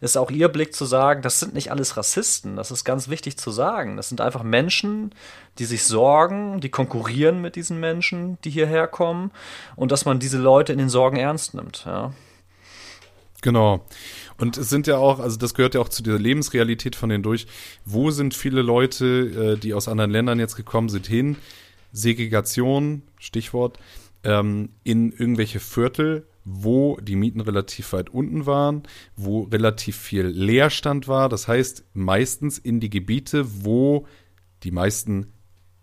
ist auch ihr Blick zu sagen, das sind nicht alles Rassisten. Das ist ganz wichtig zu sagen. Das sind einfach Menschen, die sich sorgen, die konkurrieren mit diesen Menschen, die hierher kommen und dass man diese Leute in den Sorgen ernst nimmt. Ja. Genau. Und es sind ja auch, also das gehört ja auch zu dieser Lebensrealität von denen durch. Wo sind viele Leute, äh, die aus anderen Ländern jetzt gekommen sind, hin? Segregation, Stichwort, ähm, in irgendwelche Viertel, wo die Mieten relativ weit unten waren, wo relativ viel Leerstand war. Das heißt, meistens in die Gebiete, wo die meisten,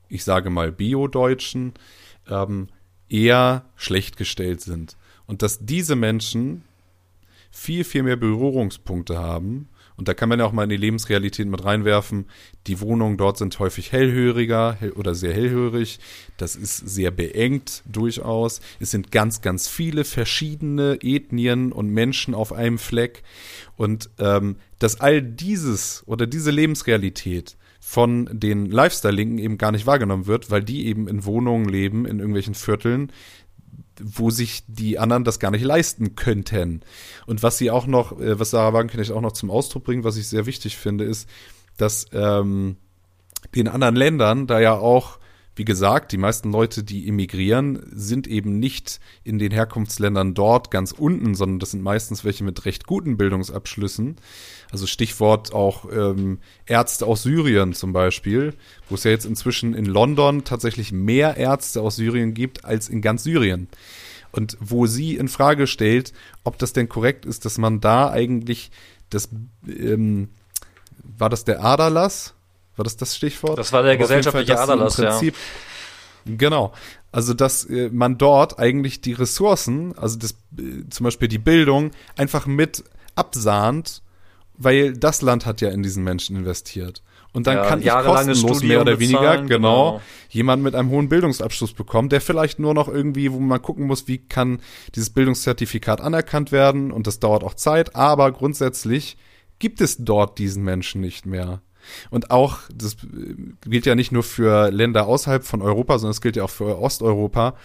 ich sage mal, Bio-Deutschen ähm, eher schlecht gestellt sind. Und dass diese Menschen viel, viel mehr Berührungspunkte haben. Und da kann man ja auch mal in die Lebensrealität mit reinwerfen. Die Wohnungen dort sind häufig hellhöriger hell oder sehr hellhörig. Das ist sehr beengt durchaus. Es sind ganz, ganz viele verschiedene Ethnien und Menschen auf einem Fleck. Und ähm, dass all dieses oder diese Lebensrealität von den Lifestyle-Linken eben gar nicht wahrgenommen wird, weil die eben in Wohnungen leben, in irgendwelchen Vierteln, wo sich die anderen das gar nicht leisten könnten. Und was sie auch noch, äh, was Sarah Wagenknecht auch noch zum Ausdruck bringt, was ich sehr wichtig finde, ist, dass ähm, den anderen Ländern da ja auch wie gesagt, die meisten Leute, die immigrieren, sind eben nicht in den Herkunftsländern dort ganz unten, sondern das sind meistens welche mit recht guten Bildungsabschlüssen. Also Stichwort auch ähm, Ärzte aus Syrien zum Beispiel, wo es ja jetzt inzwischen in London tatsächlich mehr Ärzte aus Syrien gibt als in ganz Syrien. Und wo sie in Frage stellt, ob das denn korrekt ist, dass man da eigentlich das ähm, war das der Aderlass? War das das Stichwort? Das war der Aber gesellschaftliche Fall, Aderlass, Prinzip, ja. Genau. Also, dass äh, man dort eigentlich die Ressourcen, also das, äh, zum Beispiel die Bildung, einfach mit absahnt, weil das Land hat ja in diesen Menschen investiert. Und dann ja, kann ich kostenlos mehr oder weniger, bezahlen, genau, genau, jemand mit einem hohen Bildungsabschluss bekommen, der vielleicht nur noch irgendwie, wo man gucken muss, wie kann dieses Bildungszertifikat anerkannt werden und das dauert auch Zeit, aber grundsätzlich gibt es dort diesen Menschen nicht mehr. Und auch, das gilt ja nicht nur für Länder außerhalb von Europa, sondern es gilt ja auch für Osteuropa,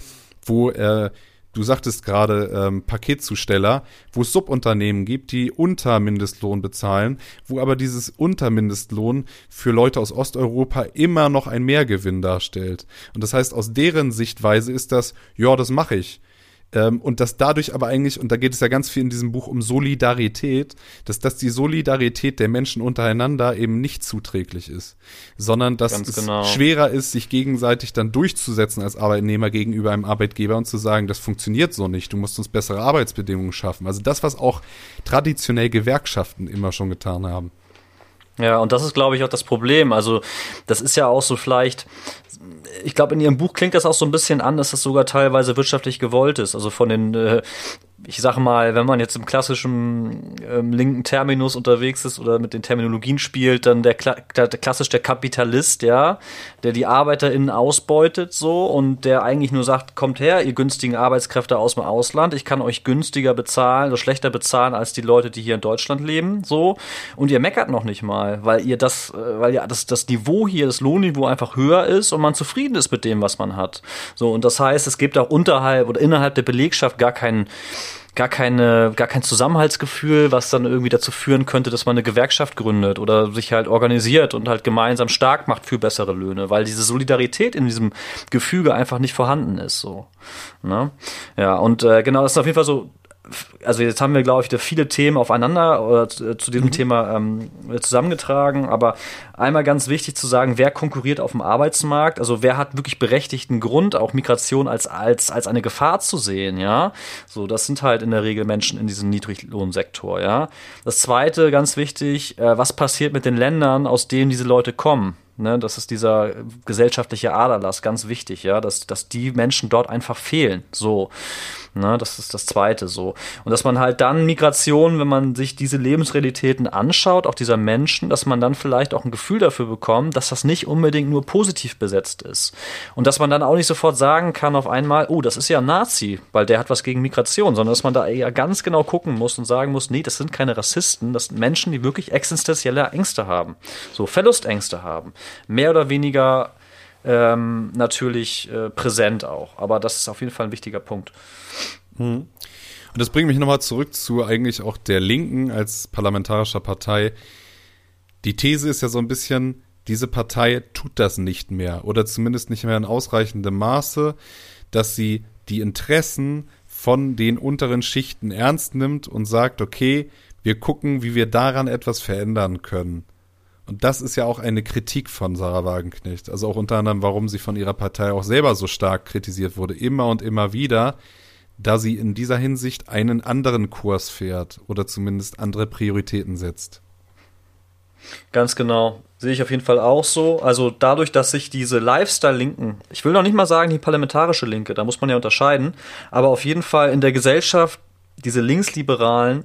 wo äh, du sagtest gerade ähm, Paketzusteller, wo es Subunternehmen gibt, die unter Mindestlohn bezahlen, wo aber dieses Untermindestlohn für Leute aus Osteuropa immer noch ein Mehrgewinn darstellt. Und das heißt, aus deren Sichtweise ist das, ja, das mache ich. Ähm, und dass dadurch aber eigentlich, und da geht es ja ganz viel in diesem Buch um Solidarität, dass das die Solidarität der Menschen untereinander eben nicht zuträglich ist, sondern dass ganz es genau. schwerer ist, sich gegenseitig dann durchzusetzen als Arbeitnehmer gegenüber einem Arbeitgeber und zu sagen, das funktioniert so nicht, du musst uns bessere Arbeitsbedingungen schaffen. Also das, was auch traditionell Gewerkschaften immer schon getan haben. Ja, und das ist, glaube ich, auch das Problem. Also, das ist ja auch so vielleicht, ich glaube, in Ihrem Buch klingt das auch so ein bisschen an, dass das sogar teilweise wirtschaftlich gewollt ist. Also von den äh, ich sage mal, wenn man jetzt im klassischen ähm, linken Terminus unterwegs ist oder mit den Terminologien spielt, dann der, der, der klassisch der Kapitalist, ja, der die ArbeiterInnen ausbeutet so und der eigentlich nur sagt, kommt her, ihr günstigen Arbeitskräfte aus dem Ausland, ich kann euch günstiger bezahlen oder schlechter bezahlen als die Leute, die hier in Deutschland leben, so und ihr meckert noch nicht mal, weil ihr das, äh, weil ja das, das Niveau hier, das Lohnniveau einfach höher ist und man zufrieden ist mit dem, was man hat. So und das heißt, es gibt auch unterhalb oder innerhalb der Belegschaft gar keinen gar keine, gar kein Zusammenhaltsgefühl, was dann irgendwie dazu führen könnte, dass man eine Gewerkschaft gründet oder sich halt organisiert und halt gemeinsam stark macht für bessere Löhne, weil diese Solidarität in diesem Gefüge einfach nicht vorhanden ist. So, ne? Ja, und äh, genau, das ist auf jeden Fall so also jetzt haben wir, glaube ich, da viele Themen aufeinander oder zu, zu diesem mhm. Thema ähm, zusammengetragen, aber einmal ganz wichtig zu sagen, wer konkurriert auf dem Arbeitsmarkt, also wer hat wirklich berechtigten Grund, auch Migration als, als, als eine Gefahr zu sehen, ja. So, das sind halt in der Regel Menschen in diesem Niedriglohnsektor, ja. Das zweite, ganz wichtig, äh, was passiert mit den Ländern, aus denen diese Leute kommen? Ne, das ist dieser gesellschaftliche Aderlass, ganz wichtig, ja, dass, dass die Menschen dort einfach fehlen. So. Ne, das ist das Zweite so. Und dass man halt dann Migration, wenn man sich diese Lebensrealitäten anschaut, auch dieser Menschen, dass man dann vielleicht auch ein Gefühl dafür bekommt, dass das nicht unbedingt nur positiv besetzt ist. Und dass man dann auch nicht sofort sagen kann auf einmal, oh, das ist ja ein Nazi, weil der hat was gegen Migration, sondern dass man da eher ganz genau gucken muss und sagen muss, nee, das sind keine Rassisten, das sind Menschen, die wirklich existenzielle Ängste haben. So Verlustängste haben. Mehr oder weniger ähm, natürlich äh, präsent auch. Aber das ist auf jeden Fall ein wichtiger Punkt. Mhm. Und das bringt mich nochmal zurück zu eigentlich auch der Linken als parlamentarischer Partei. Die These ist ja so ein bisschen, diese Partei tut das nicht mehr oder zumindest nicht mehr in ausreichendem Maße, dass sie die Interessen von den unteren Schichten ernst nimmt und sagt, okay, wir gucken, wie wir daran etwas verändern können. Und das ist ja auch eine Kritik von Sarah Wagenknecht. Also auch unter anderem, warum sie von ihrer Partei auch selber so stark kritisiert wurde, immer und immer wieder, da sie in dieser Hinsicht einen anderen Kurs fährt oder zumindest andere Prioritäten setzt. Ganz genau. Sehe ich auf jeden Fall auch so. Also dadurch, dass sich diese Lifestyle-Linken, ich will noch nicht mal sagen die parlamentarische Linke, da muss man ja unterscheiden, aber auf jeden Fall in der Gesellschaft diese Linksliberalen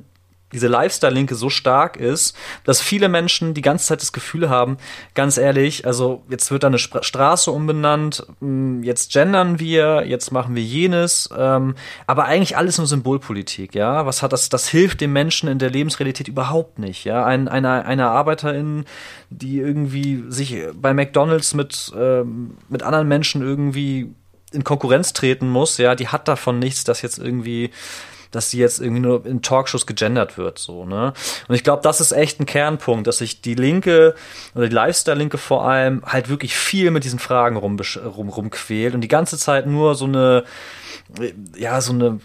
diese Lifestyle-Linke so stark ist, dass viele Menschen die ganze Zeit das Gefühl haben, ganz ehrlich, also jetzt wird da eine Straße umbenannt, hm, jetzt gendern wir, jetzt machen wir jenes, ähm, aber eigentlich alles nur Symbolpolitik, ja. Was hat das, das hilft dem Menschen in der Lebensrealität überhaupt nicht, ja. Ein, eine, eine Arbeiterin, die irgendwie sich bei McDonalds mit, ähm, mit anderen Menschen irgendwie in Konkurrenz treten muss, ja, die hat davon nichts, dass jetzt irgendwie dass sie jetzt irgendwie nur in Talkshows gegendert wird, so, ne? Und ich glaube, das ist echt ein Kernpunkt, dass sich die Linke oder die Lifestyle-Linke vor allem halt wirklich viel mit diesen Fragen rum, rum, rumquält und die ganze Zeit nur so eine, ja, so eine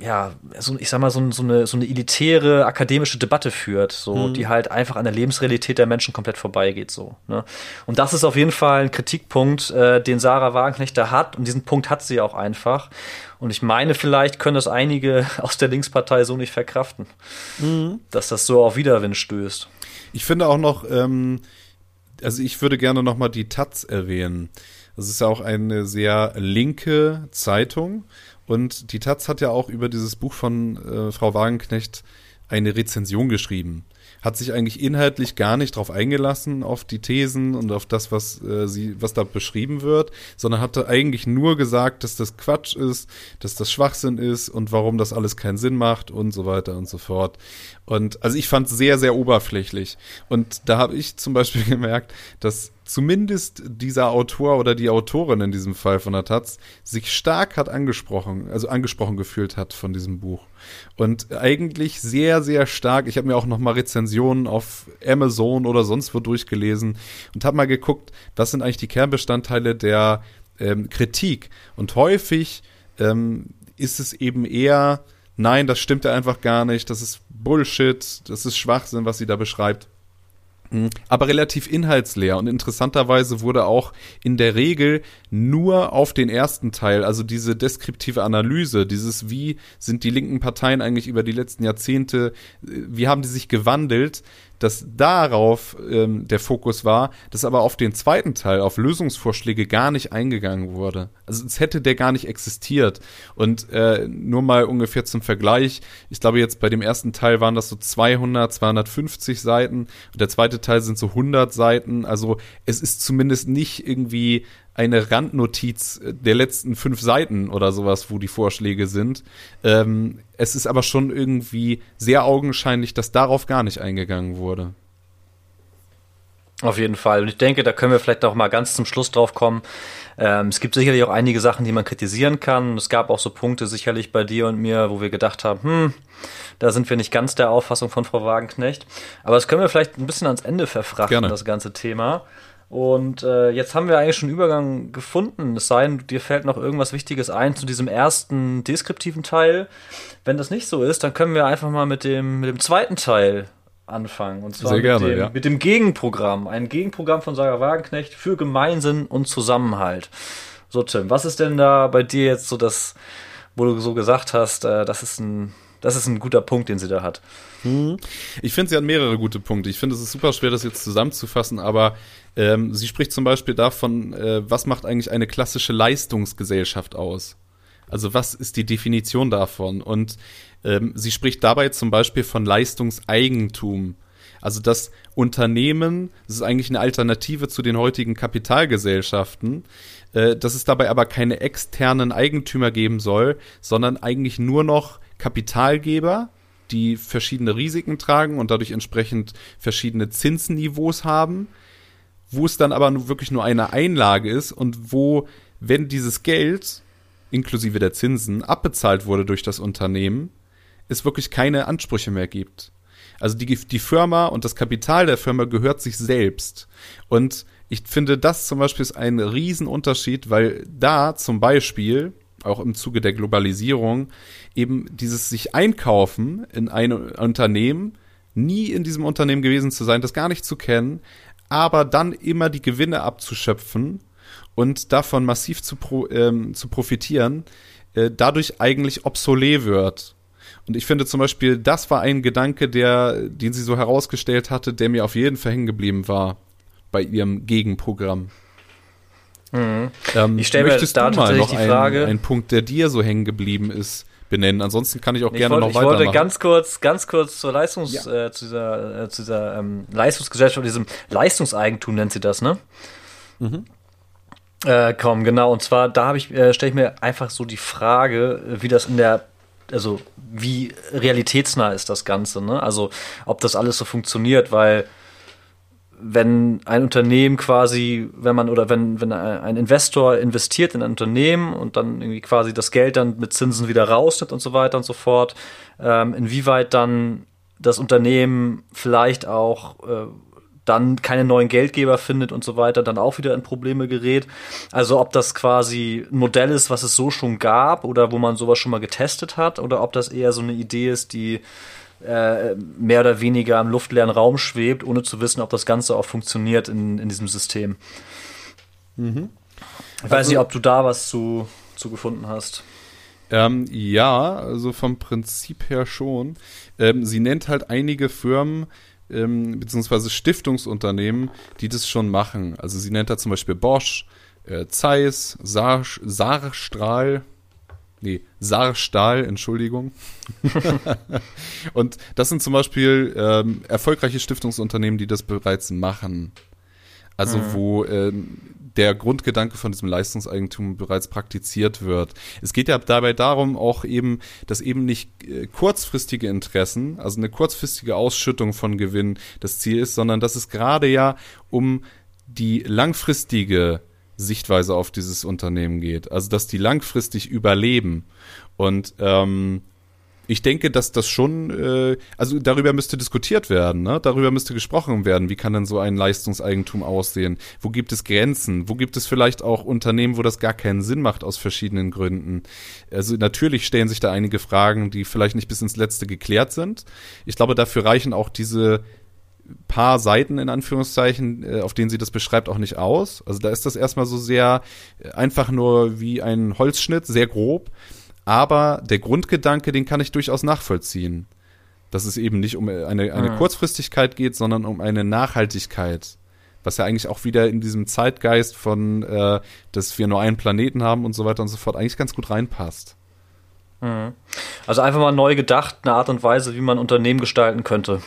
ja, so, ich sag mal, so, so, eine, so eine elitäre akademische Debatte führt, so, mhm. die halt einfach an der Lebensrealität der Menschen komplett vorbeigeht, so. Ne? Und das ist auf jeden Fall ein Kritikpunkt, äh, den Sarah Wagenknecht da hat, und diesen Punkt hat sie auch einfach. Und ich meine, vielleicht können das einige (laughs) aus der Linkspartei so nicht verkraften, mhm. dass das so auf Widerwind stößt. Ich finde auch noch, ähm, also ich würde gerne noch mal die Taz erwähnen. Das ist ja auch eine sehr linke Zeitung. Und die Taz hat ja auch über dieses Buch von äh, Frau Wagenknecht eine Rezension geschrieben. Hat sich eigentlich inhaltlich gar nicht darauf eingelassen, auf die Thesen und auf das, was äh, sie, was da beschrieben wird, sondern hatte eigentlich nur gesagt, dass das Quatsch ist, dass das Schwachsinn ist und warum das alles keinen Sinn macht und so weiter und so fort. Und also ich fand es sehr, sehr oberflächlich. Und da habe ich zum Beispiel (laughs) gemerkt, dass zumindest dieser Autor oder die Autorin in diesem Fall von der Taz sich stark hat angesprochen, also angesprochen gefühlt hat von diesem Buch. Und eigentlich sehr, sehr stark. Ich habe mir auch noch mal Rezensionen auf Amazon oder sonst wo durchgelesen und habe mal geguckt, was sind eigentlich die Kernbestandteile der ähm, Kritik. Und häufig ähm, ist es eben eher, nein, das stimmt ja einfach gar nicht, das ist Bullshit, das ist Schwachsinn, was sie da beschreibt. Mhm. aber relativ inhaltsleer. Und interessanterweise wurde auch in der Regel nur auf den ersten Teil, also diese deskriptive Analyse, dieses wie sind die linken Parteien eigentlich über die letzten Jahrzehnte, äh, wie haben die sich gewandelt, dass darauf ähm, der Fokus war, dass aber auf den zweiten Teil, auf Lösungsvorschläge gar nicht eingegangen wurde. Also es hätte der gar nicht existiert. Und äh, nur mal ungefähr zum Vergleich, ich glaube jetzt bei dem ersten Teil waren das so 200, 250 Seiten und der zweite Teil sind so 100 Seiten. Also es ist zumindest nicht irgendwie eine Randnotiz der letzten fünf Seiten oder sowas, wo die Vorschläge sind. Ähm, es ist aber schon irgendwie sehr augenscheinlich, dass darauf gar nicht eingegangen wurde. Auf jeden Fall. Und ich denke, da können wir vielleicht auch mal ganz zum Schluss drauf kommen. Ähm, es gibt sicherlich auch einige Sachen, die man kritisieren kann. Es gab auch so Punkte sicherlich bei dir und mir, wo wir gedacht haben, hm, da sind wir nicht ganz der Auffassung von Frau Wagenknecht. Aber das können wir vielleicht ein bisschen ans Ende verfrachten, Gerne. das ganze Thema. Und äh, jetzt haben wir eigentlich schon einen Übergang gefunden. Es sei denn, dir fällt noch irgendwas Wichtiges ein zu diesem ersten deskriptiven Teil. Wenn das nicht so ist, dann können wir einfach mal mit dem, mit dem zweiten Teil anfangen. Und zwar Sehr gerne, mit, dem, ja. mit dem Gegenprogramm. Ein Gegenprogramm von Sarah Wagenknecht für Gemeinsinn und Zusammenhalt. So, Tim, was ist denn da bei dir jetzt so das, wo du so gesagt hast, äh, das ist ein das ist ein guter Punkt, den sie da hat. Hm. Ich finde, sie hat mehrere gute Punkte. Ich finde, es ist super schwer, das jetzt zusammenzufassen, aber ähm, sie spricht zum Beispiel davon, äh, was macht eigentlich eine klassische Leistungsgesellschaft aus? Also was ist die Definition davon? Und ähm, sie spricht dabei zum Beispiel von Leistungseigentum. Also das Unternehmen, das ist eigentlich eine Alternative zu den heutigen Kapitalgesellschaften, äh, dass es dabei aber keine externen Eigentümer geben soll, sondern eigentlich nur noch Kapitalgeber, die verschiedene Risiken tragen und dadurch entsprechend verschiedene Zinsniveaus haben, wo es dann aber wirklich nur eine Einlage ist und wo, wenn dieses Geld inklusive der Zinsen abbezahlt wurde durch das Unternehmen, es wirklich keine Ansprüche mehr gibt. Also die, die Firma und das Kapital der Firma gehört sich selbst. Und ich finde, das zum Beispiel ist ein Riesenunterschied, weil da zum Beispiel auch im Zuge der Globalisierung, eben dieses sich einkaufen in ein Unternehmen, nie in diesem Unternehmen gewesen zu sein, das gar nicht zu kennen, aber dann immer die Gewinne abzuschöpfen und davon massiv zu, pro, ähm, zu profitieren, äh, dadurch eigentlich obsolet wird. Und ich finde zum Beispiel, das war ein Gedanke, der, den sie so herausgestellt hatte, der mir auf jeden Fall hängen geblieben war bei ihrem Gegenprogramm. Mhm. Ähm, ich stelle mir da tatsächlich die Frage. Ein, ein Punkt, der dir so hängen geblieben ist, benennen. Ansonsten kann ich auch ich gerne wollte, noch weitermachen. Ich wollte ganz kurz, ganz kurz zur Leistungs, ja. äh, zu dieser, äh, zu dieser ähm, Leistungsgesellschaft, diesem Leistungseigentum nennt sie das, ne? Mhm. Äh, komm, genau. Und zwar, da habe ich, äh, stelle ich mir einfach so die Frage, wie das in der also wie realitätsnah ist das Ganze, ne? Also ob das alles so funktioniert, weil wenn ein Unternehmen quasi, wenn man oder wenn, wenn ein Investor investiert in ein Unternehmen und dann irgendwie quasi das Geld dann mit Zinsen wieder rausnimmt und so weiter und so fort, ähm, inwieweit dann das Unternehmen vielleicht auch äh, dann keine neuen Geldgeber findet und so weiter, dann auch wieder in Probleme gerät. Also ob das quasi ein Modell ist, was es so schon gab oder wo man sowas schon mal getestet hat oder ob das eher so eine Idee ist, die äh, mehr oder weniger im luftleeren Raum schwebt, ohne zu wissen, ob das Ganze auch funktioniert in, in diesem System. Mhm. Ich weiß also, nicht, ob du da was zu, zu gefunden hast. Ähm, ja, also vom Prinzip her schon. Ähm, sie nennt halt einige Firmen, ähm, beziehungsweise Stiftungsunternehmen, die das schon machen. Also sie nennt da zum Beispiel Bosch, äh, Zeiss, Saar, Saarstrahl, nee, Saarstahl, Entschuldigung. (laughs) und das sind zum Beispiel ähm, erfolgreiche Stiftungsunternehmen, die das bereits machen. Also mhm. wo ähm, der Grundgedanke von diesem Leistungseigentum bereits praktiziert wird. Es geht ja dabei darum, auch eben, dass eben nicht äh, kurzfristige Interessen, also eine kurzfristige Ausschüttung von Gewinn das Ziel ist, sondern dass es gerade ja um die langfristige Sichtweise auf dieses Unternehmen geht. Also dass die langfristig überleben. Und ähm, ich denke, dass das schon, äh, also darüber müsste diskutiert werden, ne? darüber müsste gesprochen werden, wie kann denn so ein Leistungseigentum aussehen? Wo gibt es Grenzen? Wo gibt es vielleicht auch Unternehmen, wo das gar keinen Sinn macht aus verschiedenen Gründen? Also natürlich stellen sich da einige Fragen, die vielleicht nicht bis ins Letzte geklärt sind. Ich glaube, dafür reichen auch diese paar Seiten in Anführungszeichen, äh, auf denen sie das beschreibt, auch nicht aus. Also da ist das erstmal so sehr äh, einfach nur wie ein Holzschnitt, sehr grob. Aber der Grundgedanke, den kann ich durchaus nachvollziehen. Dass es eben nicht um eine, eine mhm. Kurzfristigkeit geht, sondern um eine Nachhaltigkeit. Was ja eigentlich auch wieder in diesem Zeitgeist von, äh, dass wir nur einen Planeten haben und so weiter und so fort, eigentlich ganz gut reinpasst. Mhm. Also einfach mal neu gedacht, eine Art und Weise, wie man Unternehmen gestalten könnte.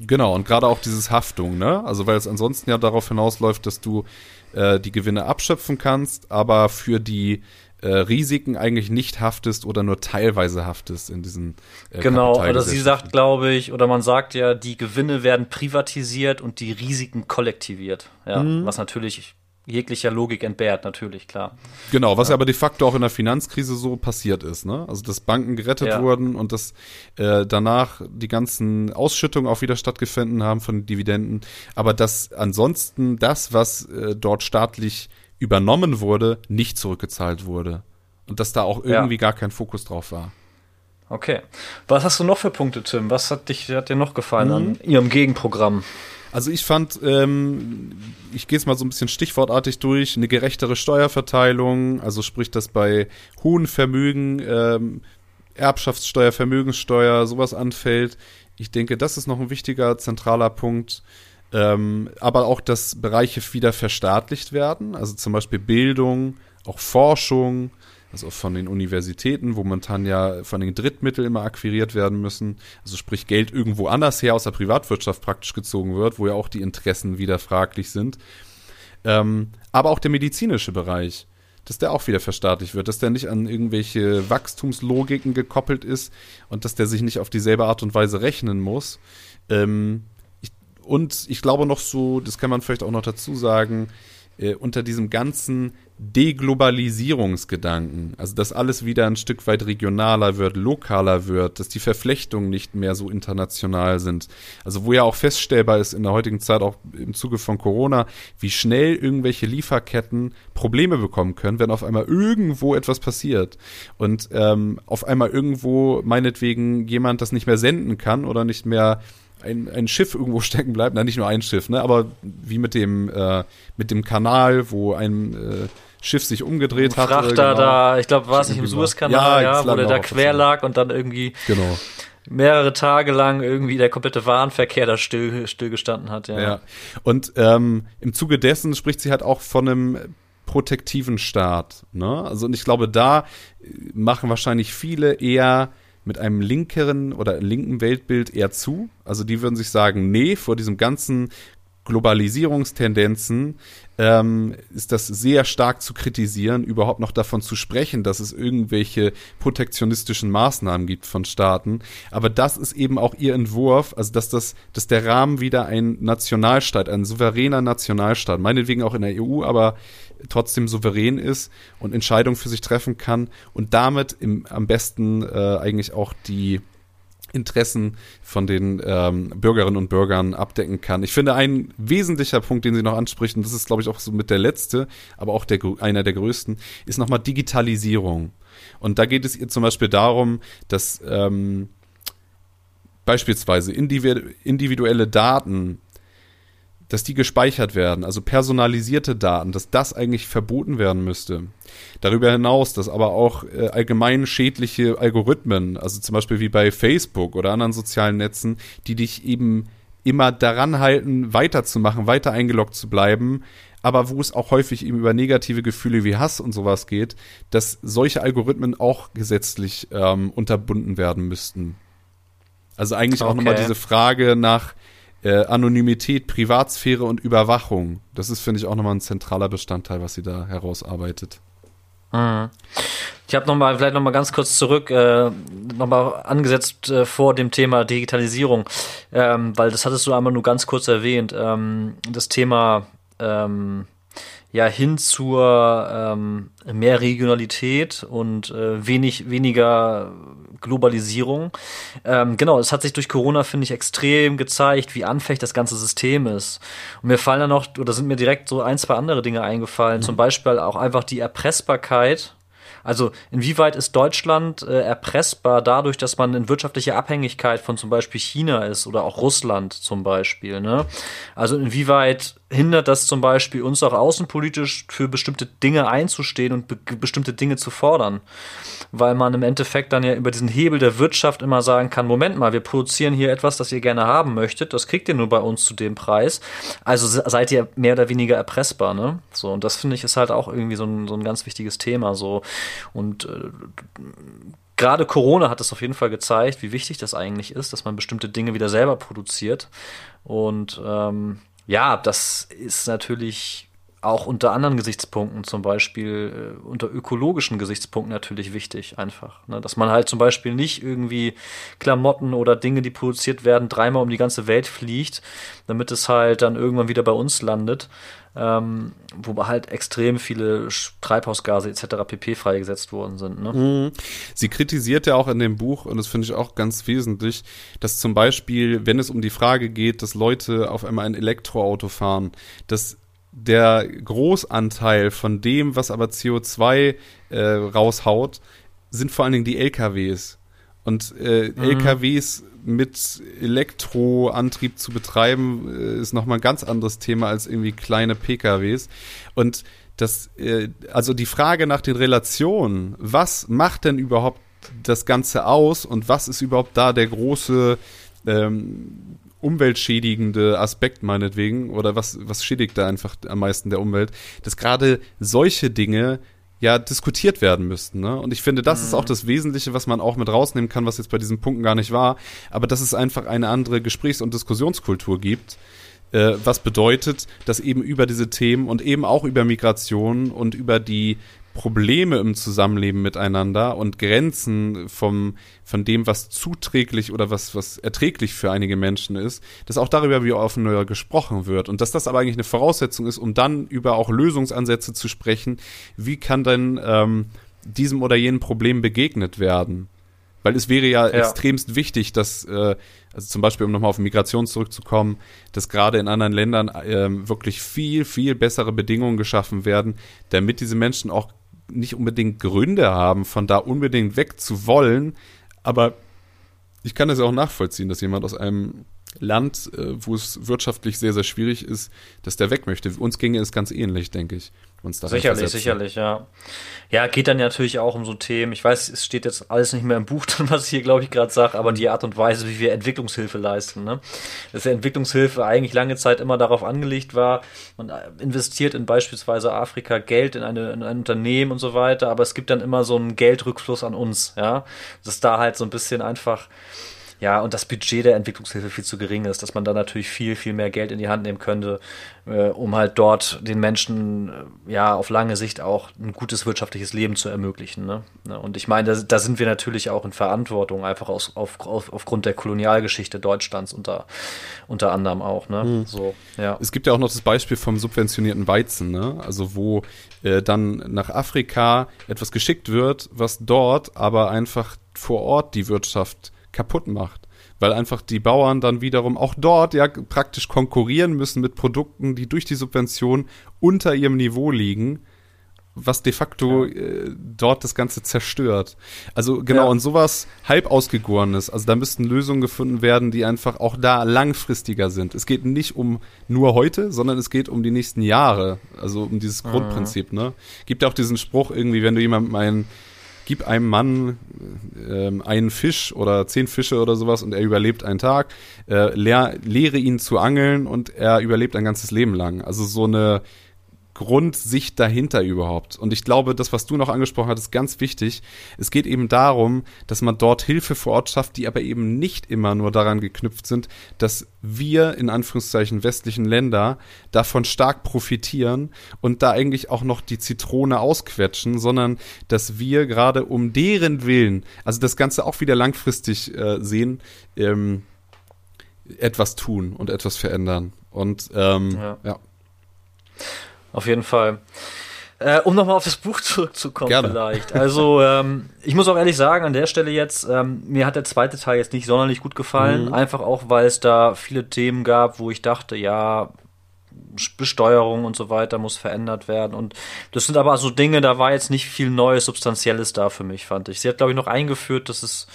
Genau, und gerade auch dieses Haftung, ne? Also weil es ansonsten ja darauf hinausläuft, dass du äh, die Gewinne abschöpfen kannst, aber für die äh, Risiken eigentlich nicht haftest oder nur teilweise haftest in diesen äh, Genau, oder sie sagt, glaube ich, oder man sagt ja, die Gewinne werden privatisiert und die Risiken kollektiviert. Ja, mhm. was natürlich jeglicher Logik entbehrt, natürlich, klar. Genau, was ja. aber de facto auch in der Finanzkrise so passiert ist, ne? Also dass Banken gerettet ja. wurden und dass äh, danach die ganzen Ausschüttungen auch wieder stattgefunden haben von Dividenden, aber dass ansonsten das, was äh, dort staatlich übernommen wurde, nicht zurückgezahlt wurde. Und dass da auch irgendwie ja. gar kein Fokus drauf war. Okay. Was hast du noch für Punkte, Tim? Was hat, dich, hat dir noch gefallen mhm. an Ihrem Gegenprogramm? Also ich fand, ähm, ich gehe es mal so ein bisschen stichwortartig durch, eine gerechtere Steuerverteilung, also sprich, dass bei hohen Vermögen ähm, Erbschaftssteuer, Vermögenssteuer, sowas anfällt. Ich denke, das ist noch ein wichtiger zentraler Punkt. Ähm, aber auch, dass Bereiche wieder verstaatlicht werden, also zum Beispiel Bildung, auch Forschung, also von den Universitäten, wo momentan ja von den Drittmitteln immer akquiriert werden müssen, also sprich Geld irgendwo anders her aus der Privatwirtschaft praktisch gezogen wird, wo ja auch die Interessen wieder fraglich sind. Ähm, aber auch der medizinische Bereich, dass der auch wieder verstaatlicht wird, dass der nicht an irgendwelche Wachstumslogiken gekoppelt ist und dass der sich nicht auf dieselbe Art und Weise rechnen muss. Ähm, und ich glaube noch so, das kann man vielleicht auch noch dazu sagen, äh, unter diesem ganzen Deglobalisierungsgedanken, also dass alles wieder ein Stück weit regionaler wird, lokaler wird, dass die Verflechtungen nicht mehr so international sind. Also wo ja auch feststellbar ist in der heutigen Zeit, auch im Zuge von Corona, wie schnell irgendwelche Lieferketten Probleme bekommen können, wenn auf einmal irgendwo etwas passiert. Und ähm, auf einmal irgendwo meinetwegen jemand das nicht mehr senden kann oder nicht mehr ein, ein Schiff irgendwo (laughs) stecken bleibt, na nicht nur ein Schiff, ne, aber wie mit dem äh, mit dem Kanal, wo ein äh, Schiff sich umgedreht hat. Frachter genau. da, ich glaube, war es nicht im Suezkanal, ja, ja wo der da quer lag und dann irgendwie genau. mehrere Tage lang irgendwie der komplette Warenverkehr da still, stillgestanden hat. Ja. ja. Und ähm, im Zuge dessen spricht sie halt auch von einem protektiven Staat. Ne? Also und ich glaube, da machen wahrscheinlich viele eher mit einem linkeren oder linken Weltbild eher zu. Also die würden sich sagen, nee, vor diesem ganzen Globalisierungstendenzen ähm, ist das sehr stark zu kritisieren, überhaupt noch davon zu sprechen, dass es irgendwelche protektionistischen Maßnahmen gibt von Staaten. Aber das ist eben auch ihr Entwurf, also dass das, dass der Rahmen wieder ein Nationalstaat, ein souveräner Nationalstaat, meinetwegen auch in der EU, aber trotzdem souverän ist und Entscheidungen für sich treffen kann und damit im, am besten äh, eigentlich auch die Interessen von den ähm, Bürgerinnen und Bürgern abdecken kann. Ich finde, ein wesentlicher Punkt, den sie noch anspricht, und das ist, glaube ich, auch so mit der letzte, aber auch der, einer der größten, ist nochmal Digitalisierung. Und da geht es ihr zum Beispiel darum, dass ähm, beispielsweise individuelle Daten dass die gespeichert werden, also personalisierte Daten, dass das eigentlich verboten werden müsste. Darüber hinaus, dass aber auch äh, allgemein schädliche Algorithmen, also zum Beispiel wie bei Facebook oder anderen sozialen Netzen, die dich eben immer daran halten, weiterzumachen, weiter eingeloggt zu bleiben, aber wo es auch häufig eben über negative Gefühle wie Hass und sowas geht, dass solche Algorithmen auch gesetzlich ähm, unterbunden werden müssten. Also eigentlich okay. auch nochmal diese Frage nach, äh, Anonymität, Privatsphäre und Überwachung. Das ist, finde ich, auch nochmal ein zentraler Bestandteil, was sie da herausarbeitet. Mhm. Ich habe nochmal, vielleicht nochmal ganz kurz zurück, äh, nochmal angesetzt äh, vor dem Thema Digitalisierung, ähm, weil das hattest du einmal nur ganz kurz erwähnt. Ähm, das Thema ähm, ja hin zur ähm, mehr Regionalität und äh, wenig weniger Globalisierung. Ähm, genau, es hat sich durch Corona finde ich extrem gezeigt, wie anfällig das ganze System ist. Und mir fallen da noch oder sind mir direkt so ein zwei andere Dinge eingefallen. Mhm. Zum Beispiel auch einfach die Erpressbarkeit also inwieweit ist Deutschland äh, erpressbar dadurch, dass man in wirtschaftlicher Abhängigkeit von zum Beispiel China ist oder auch Russland zum Beispiel? Ne? Also inwieweit hindert das zum Beispiel uns auch außenpolitisch für bestimmte Dinge einzustehen und be bestimmte Dinge zu fordern? Weil man im Endeffekt dann ja über diesen Hebel der Wirtschaft immer sagen kann, Moment mal, wir produzieren hier etwas, das ihr gerne haben möchtet, das kriegt ihr nur bei uns zu dem Preis. Also seid ihr mehr oder weniger erpressbar, ne? So, und das finde ich ist halt auch irgendwie so ein, so ein ganz wichtiges Thema. So. Und äh, gerade Corona hat es auf jeden Fall gezeigt, wie wichtig das eigentlich ist, dass man bestimmte Dinge wieder selber produziert. Und ähm, ja, das ist natürlich auch unter anderen Gesichtspunkten, zum Beispiel äh, unter ökologischen Gesichtspunkten natürlich wichtig, einfach. Ne? Dass man halt zum Beispiel nicht irgendwie Klamotten oder Dinge, die produziert werden, dreimal um die ganze Welt fliegt, damit es halt dann irgendwann wieder bei uns landet, ähm, wo halt extrem viele Treibhausgase etc. pp. freigesetzt worden sind. Ne? Mhm. Sie kritisiert ja auch in dem Buch, und das finde ich auch ganz wesentlich, dass zum Beispiel, wenn es um die Frage geht, dass Leute auf einmal ein Elektroauto fahren, dass der Großanteil von dem, was aber CO2 äh, raushaut, sind vor allen Dingen die LKWs. Und äh, mhm. LKWs mit Elektroantrieb zu betreiben, äh, ist nochmal ein ganz anderes Thema als irgendwie kleine PKWs. Und das, äh, also die Frage nach den Relationen, was macht denn überhaupt das Ganze aus und was ist überhaupt da der große ähm, umweltschädigende Aspekt meinetwegen oder was, was schädigt da einfach am meisten der Umwelt, dass gerade solche Dinge ja diskutiert werden müssten. Ne? Und ich finde, das mhm. ist auch das Wesentliche, was man auch mit rausnehmen kann, was jetzt bei diesen Punkten gar nicht war, aber dass es einfach eine andere Gesprächs- und Diskussionskultur gibt, äh, was bedeutet, dass eben über diese Themen und eben auch über Migration und über die Probleme im Zusammenleben miteinander und Grenzen vom, von dem, was zuträglich oder was, was erträglich für einige Menschen ist, dass auch darüber wie offener gesprochen wird und dass das aber eigentlich eine Voraussetzung ist, um dann über auch Lösungsansätze zu sprechen. Wie kann denn ähm, diesem oder jenem Problem begegnet werden? Weil es wäre ja, ja. extremst wichtig, dass, äh, also zum Beispiel, um nochmal auf Migration zurückzukommen, dass gerade in anderen Ländern äh, wirklich viel, viel bessere Bedingungen geschaffen werden, damit diese Menschen auch nicht unbedingt Gründe haben, von da unbedingt weg zu wollen. Aber ich kann es ja auch nachvollziehen, dass jemand aus einem Land, äh, wo es wirtschaftlich sehr, sehr schwierig ist, dass der weg möchte. Uns ginge es ganz ähnlich, denke ich uns da Sicherlich, versetzen. sicherlich, ja. Ja, geht dann ja natürlich auch um so Themen. Ich weiß, es steht jetzt alles nicht mehr im Buch (laughs) drin, was ich hier, glaube ich, gerade sage, aber die Art und Weise, wie wir Entwicklungshilfe leisten. Ne? Dass der Entwicklungshilfe eigentlich lange Zeit immer darauf angelegt war, man investiert in beispielsweise Afrika Geld in, eine, in ein Unternehmen und so weiter, aber es gibt dann immer so einen Geldrückfluss an uns, ja. Dass da halt so ein bisschen einfach ja, und das Budget der Entwicklungshilfe viel zu gering ist, dass man da natürlich viel, viel mehr Geld in die Hand nehmen könnte, äh, um halt dort den Menschen äh, ja auf lange Sicht auch ein gutes wirtschaftliches Leben zu ermöglichen. Ne? und ich meine, da, da, sind wir natürlich auch in Verantwortung, einfach aus, auf, auf, aufgrund der Kolonialgeschichte Deutschlands unter, unter anderem auch. Ne? Mhm. So, ja. Es gibt ja auch noch das Beispiel vom subventionierten Weizen, ne? also wo äh, dann nach Afrika etwas geschickt wird, was dort aber einfach vor Ort die Wirtschaft kaputt macht. Weil einfach die Bauern dann wiederum auch dort ja praktisch konkurrieren müssen mit Produkten, die durch die Subvention unter ihrem Niveau liegen, was de facto ja. äh, dort das Ganze zerstört. Also genau, ja. und sowas halb ausgegorenes. Also da müssten Lösungen gefunden werden, die einfach auch da langfristiger sind. Es geht nicht um nur heute, sondern es geht um die nächsten Jahre. Also um dieses mhm. Grundprinzip, ne? Gibt ja auch diesen Spruch irgendwie, wenn du jemandem einen gib einem Mann äh, einen Fisch oder zehn Fische oder sowas und er überlebt einen Tag, äh, lehr, lehre ihn zu angeln und er überlebt ein ganzes Leben lang. Also so eine Grundsicht dahinter überhaupt. Und ich glaube, das, was du noch angesprochen hast, ist ganz wichtig. Es geht eben darum, dass man dort Hilfe vor Ort schafft, die aber eben nicht immer nur daran geknüpft sind, dass wir in Anführungszeichen westlichen Länder davon stark profitieren und da eigentlich auch noch die Zitrone ausquetschen, sondern dass wir gerade um deren Willen, also das Ganze auch wieder langfristig äh, sehen, ähm, etwas tun und etwas verändern. Und ähm, ja. ja. Auf jeden Fall. Äh, um nochmal auf das Buch (laughs) zurückzukommen, Gerne. vielleicht. Also, ähm, ich muss auch ehrlich sagen, an der Stelle jetzt, ähm, mir hat der zweite Teil jetzt nicht sonderlich gut gefallen. Mhm. Einfach auch, weil es da viele Themen gab, wo ich dachte, ja, Besteuerung und so weiter muss verändert werden. Und das sind aber so Dinge, da war jetzt nicht viel Neues, Substanzielles da für mich, fand ich. Sie hat, glaube ich, noch eingeführt, dass es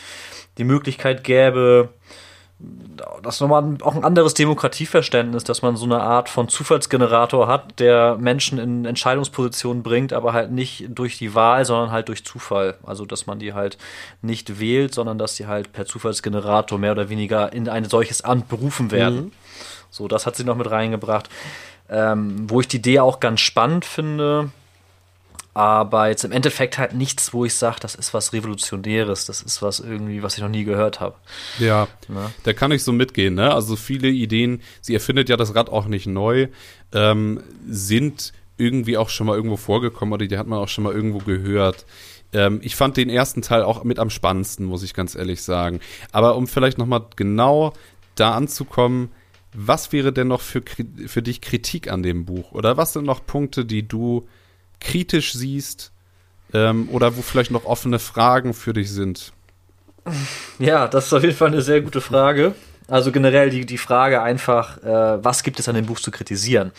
die Möglichkeit gäbe, das ist nochmal auch ein anderes Demokratieverständnis, dass man so eine Art von Zufallsgenerator hat, der Menschen in Entscheidungspositionen bringt, aber halt nicht durch die Wahl, sondern halt durch Zufall. Also, dass man die halt nicht wählt, sondern dass die halt per Zufallsgenerator mehr oder weniger in ein solches Amt berufen werden. Mhm. So, das hat sie noch mit reingebracht. Ähm, wo ich die Idee auch ganz spannend finde, aber jetzt im Endeffekt halt nichts, wo ich sage, das ist was Revolutionäres, das ist was irgendwie, was ich noch nie gehört habe. Ja, ne? da kann ich so mitgehen. Ne? Also viele Ideen, sie erfindet ja das Rad auch nicht neu, ähm, sind irgendwie auch schon mal irgendwo vorgekommen oder die hat man auch schon mal irgendwo gehört. Ähm, ich fand den ersten Teil auch mit am spannendsten, muss ich ganz ehrlich sagen. Aber um vielleicht noch mal genau da anzukommen, was wäre denn noch für, für dich Kritik an dem Buch? Oder was sind noch Punkte, die du kritisch siehst ähm, oder wo vielleicht noch offene Fragen für dich sind? Ja, das ist auf jeden Fall eine sehr gute Frage. Also generell die, die Frage einfach, äh, was gibt es an dem Buch zu kritisieren?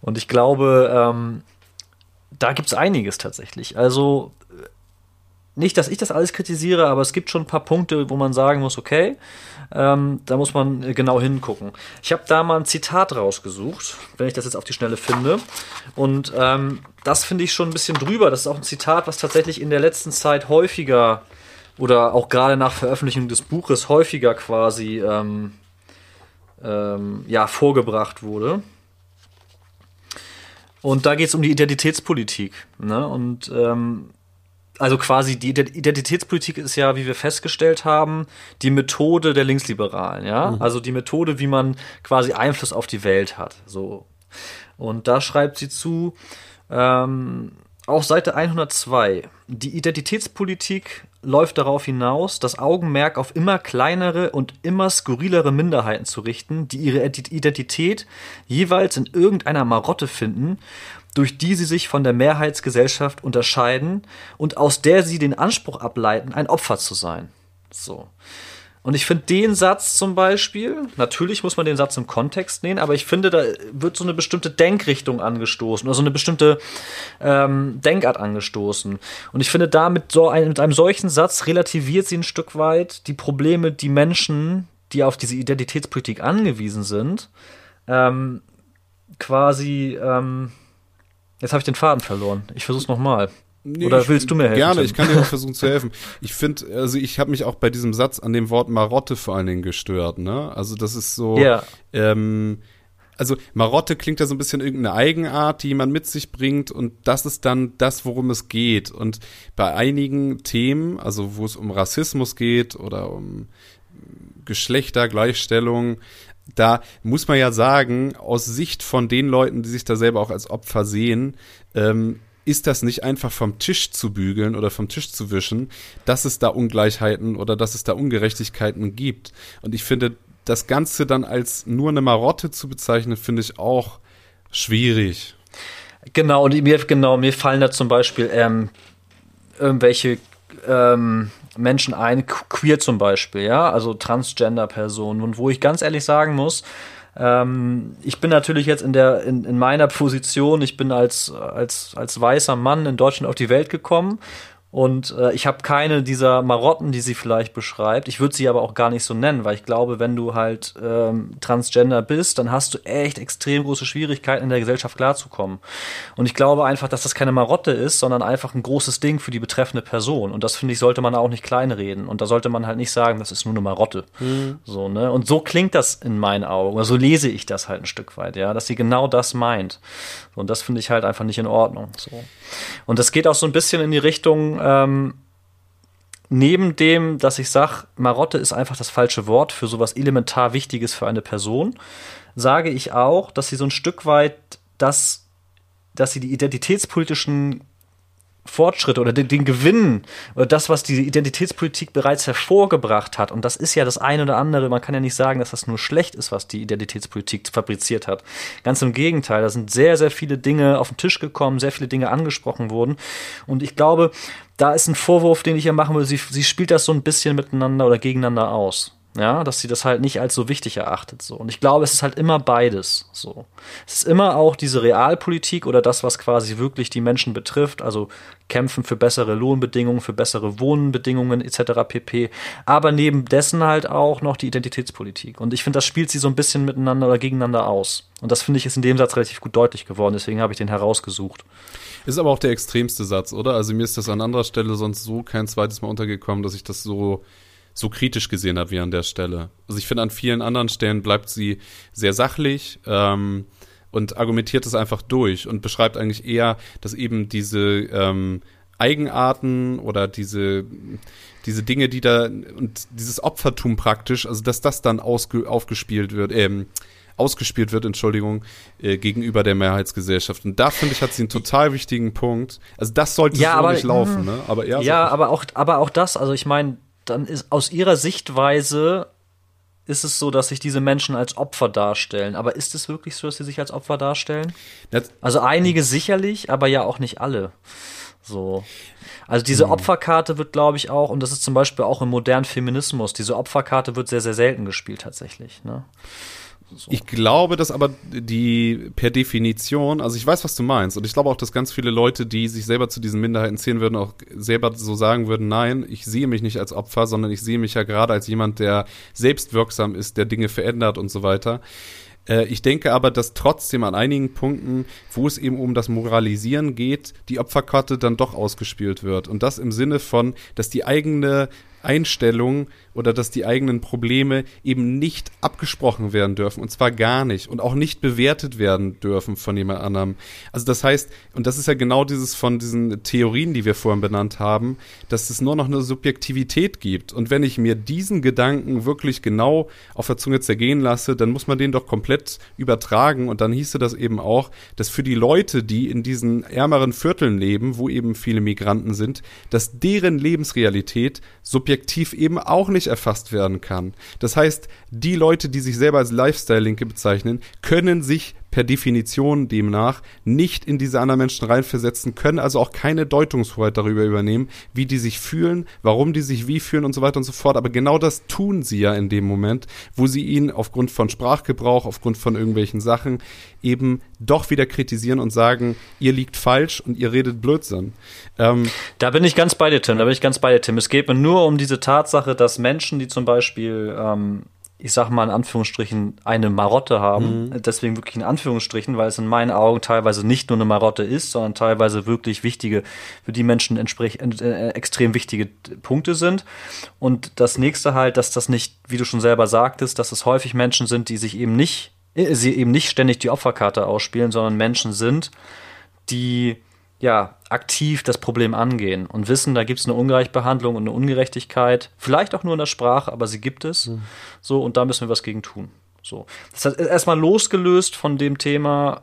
Und ich glaube, ähm, da gibt es einiges tatsächlich. Also nicht, dass ich das alles kritisiere, aber es gibt schon ein paar Punkte, wo man sagen muss, okay, ähm, da muss man genau hingucken. Ich habe da mal ein Zitat rausgesucht, wenn ich das jetzt auf die Schnelle finde. Und ähm, das finde ich schon ein bisschen drüber. Das ist auch ein Zitat, was tatsächlich in der letzten Zeit häufiger oder auch gerade nach Veröffentlichung des Buches häufiger quasi ähm, ähm ja, vorgebracht wurde. Und da geht es um die Identitätspolitik. Ne? Und ähm, also quasi die Identitätspolitik ist ja, wie wir festgestellt haben, die Methode der Linksliberalen, ja. Mhm. Also die Methode, wie man quasi Einfluss auf die Welt hat. So. Und da schreibt sie zu, ähm, auf Seite 102. Die Identitätspolitik läuft darauf hinaus, das Augenmerk auf immer kleinere und immer skurrilere Minderheiten zu richten, die ihre Identität jeweils in irgendeiner Marotte finden, durch die sie sich von der Mehrheitsgesellschaft unterscheiden und aus der sie den Anspruch ableiten, ein Opfer zu sein. So. Und ich finde den Satz zum Beispiel, natürlich muss man den Satz im Kontext nehmen, aber ich finde, da wird so eine bestimmte Denkrichtung angestoßen oder so eine bestimmte ähm, Denkart angestoßen. Und ich finde, da mit, so ein, mit einem solchen Satz relativiert sie ein Stück weit die Probleme, die Menschen, die auf diese Identitätspolitik angewiesen sind, ähm, quasi. Ähm, jetzt habe ich den Faden verloren. Ich versuche es nochmal. Nee, Oder willst du mir helfen? Gerne, ich kann dir auch versuchen zu helfen. Ich finde, also ich habe mich auch bei diesem Satz an dem Wort Marotte vor allen Dingen gestört, ne? Also das ist so, ja. ähm, also Marotte klingt ja so ein bisschen irgendeine Eigenart, die jemand mit sich bringt und das ist dann das, worum es geht. Und bei einigen Themen, also wo es um Rassismus geht oder um Geschlechtergleichstellung, da muss man ja sagen, aus Sicht von den Leuten, die sich da selber auch als Opfer sehen, ähm, ist das nicht einfach vom Tisch zu bügeln oder vom Tisch zu wischen, dass es da Ungleichheiten oder dass es da Ungerechtigkeiten gibt. Und ich finde, das Ganze dann als nur eine Marotte zu bezeichnen, finde ich auch schwierig. Genau, und mir, genau, mir fallen da zum Beispiel ähm, irgendwelche ähm, Menschen ein, queer zum Beispiel, ja, also Transgender-Personen, und wo ich ganz ehrlich sagen muss, ähm, ich bin natürlich jetzt in der in, in meiner Position, ich bin als als als weißer Mann in Deutschland auf die Welt gekommen und äh, ich habe keine dieser Marotten, die sie vielleicht beschreibt. Ich würde sie aber auch gar nicht so nennen, weil ich glaube, wenn du halt ähm, Transgender bist, dann hast du echt extrem große Schwierigkeiten in der Gesellschaft klarzukommen. Und ich glaube einfach, dass das keine Marotte ist, sondern einfach ein großes Ding für die betreffende Person. Und das finde ich, sollte man auch nicht kleinreden. Und da sollte man halt nicht sagen, das ist nur eine Marotte. Mhm. So, ne? Und so klingt das in meinen Augen. Oder so lese ich das halt ein Stück weit, ja, dass sie genau das meint. Und das finde ich halt einfach nicht in Ordnung. So. Und das geht auch so ein bisschen in die Richtung, ähm, neben dem, dass ich sage, Marotte ist einfach das falsche Wort für sowas elementar Wichtiges für eine Person, sage ich auch, dass sie so ein Stück weit das, dass sie die identitätspolitischen Fortschritte oder den, den Gewinn oder das, was die Identitätspolitik bereits hervorgebracht hat. Und das ist ja das eine oder andere. Man kann ja nicht sagen, dass das nur schlecht ist, was die Identitätspolitik fabriziert hat. Ganz im Gegenteil. Da sind sehr, sehr viele Dinge auf den Tisch gekommen, sehr viele Dinge angesprochen wurden. Und ich glaube, da ist ein Vorwurf, den ich ihr machen will. Sie, sie spielt das so ein bisschen miteinander oder gegeneinander aus. Ja, dass sie das halt nicht als so wichtig erachtet. So. Und ich glaube, es ist halt immer beides. So. Es ist immer auch diese Realpolitik oder das, was quasi wirklich die Menschen betrifft, also kämpfen für bessere Lohnbedingungen, für bessere Wohnbedingungen etc. pp. Aber neben dessen halt auch noch die Identitätspolitik. Und ich finde, das spielt sie so ein bisschen miteinander oder gegeneinander aus. Und das finde ich ist in dem Satz relativ gut deutlich geworden, deswegen habe ich den herausgesucht. Ist aber auch der extremste Satz, oder? Also mir ist das an anderer Stelle sonst so kein zweites Mal untergekommen, dass ich das so so kritisch gesehen habe wie an der Stelle. Also ich finde, an vielen anderen Stellen bleibt sie sehr sachlich ähm, und argumentiert es einfach durch und beschreibt eigentlich eher, dass eben diese ähm, Eigenarten oder diese, diese Dinge, die da und dieses Opfertum praktisch, also dass das dann ausge, aufgespielt wird, ähm, ausgespielt wird, Entschuldigung, äh, gegenüber der Mehrheitsgesellschaft. Und da finde ich, hat sie einen total wichtigen Punkt. Also das sollte ja, so aber, nicht laufen, ne? Aber ja, ja, aber auch, aber auch das, also ich meine, dann ist aus ihrer Sichtweise ist es so, dass sich diese Menschen als Opfer darstellen. Aber ist es wirklich so, dass sie sich als Opfer darstellen? Das also einige sicherlich, aber ja auch nicht alle. So. Also diese hm. Opferkarte wird, glaube ich, auch, und das ist zum Beispiel auch im modernen Feminismus, diese Opferkarte wird sehr, sehr selten gespielt tatsächlich. Ne? So. Ich glaube, dass aber die per Definition, also ich weiß, was du meinst, und ich glaube auch, dass ganz viele Leute, die sich selber zu diesen Minderheiten zählen würden, auch selber so sagen würden, nein, ich sehe mich nicht als Opfer, sondern ich sehe mich ja gerade als jemand, der selbstwirksam ist, der Dinge verändert und so weiter. Äh, ich denke aber, dass trotzdem an einigen Punkten, wo es eben um das Moralisieren geht, die Opferkarte dann doch ausgespielt wird. Und das im Sinne von, dass die eigene Einstellung oder dass die eigenen Probleme eben nicht abgesprochen werden dürfen und zwar gar nicht und auch nicht bewertet werden dürfen von jemand anderem. Also das heißt, und das ist ja genau dieses von diesen Theorien, die wir vorhin benannt haben, dass es nur noch eine Subjektivität gibt und wenn ich mir diesen Gedanken wirklich genau auf der Zunge zergehen lasse, dann muss man den doch komplett übertragen und dann hieße das eben auch, dass für die Leute, die in diesen ärmeren Vierteln leben, wo eben viele Migranten sind, dass deren Lebensrealität subjektiv eben auch nicht erfasst werden kann. Das heißt, die Leute, die sich selber als Lifestyle-Linke bezeichnen, können sich per Definition demnach nicht in diese anderen Menschen reinversetzen, können also auch keine Deutungshoheit darüber übernehmen, wie die sich fühlen, warum die sich wie fühlen und so weiter und so fort. Aber genau das tun sie ja in dem Moment, wo sie ihn aufgrund von Sprachgebrauch, aufgrund von irgendwelchen Sachen eben doch wieder kritisieren und sagen, ihr liegt falsch und ihr redet Blödsinn. Ähm, da bin ich ganz bei dir, Tim. Da bin ich ganz bei dir, Tim. Es geht mir nur um diese Tatsache, dass Menschen, die zum Beispiel ähm, ich sag mal in Anführungsstrichen, eine Marotte haben. Mhm. Deswegen wirklich in Anführungsstrichen, weil es in meinen Augen teilweise nicht nur eine Marotte ist, sondern teilweise wirklich wichtige, für die Menschen entsprechend äh, extrem wichtige Punkte sind. Und das nächste halt, dass das nicht, wie du schon selber sagtest, dass es häufig Menschen sind, die sich eben nicht, äh, sie eben nicht ständig die Opferkarte ausspielen, sondern Menschen sind, die ja, aktiv das Problem angehen und wissen, da gibt es eine Ungleichbehandlung und eine Ungerechtigkeit, vielleicht auch nur in der Sprache, aber sie gibt es. Mhm. So, und da müssen wir was gegen tun. So. Das heißt, erstmal losgelöst von dem Thema,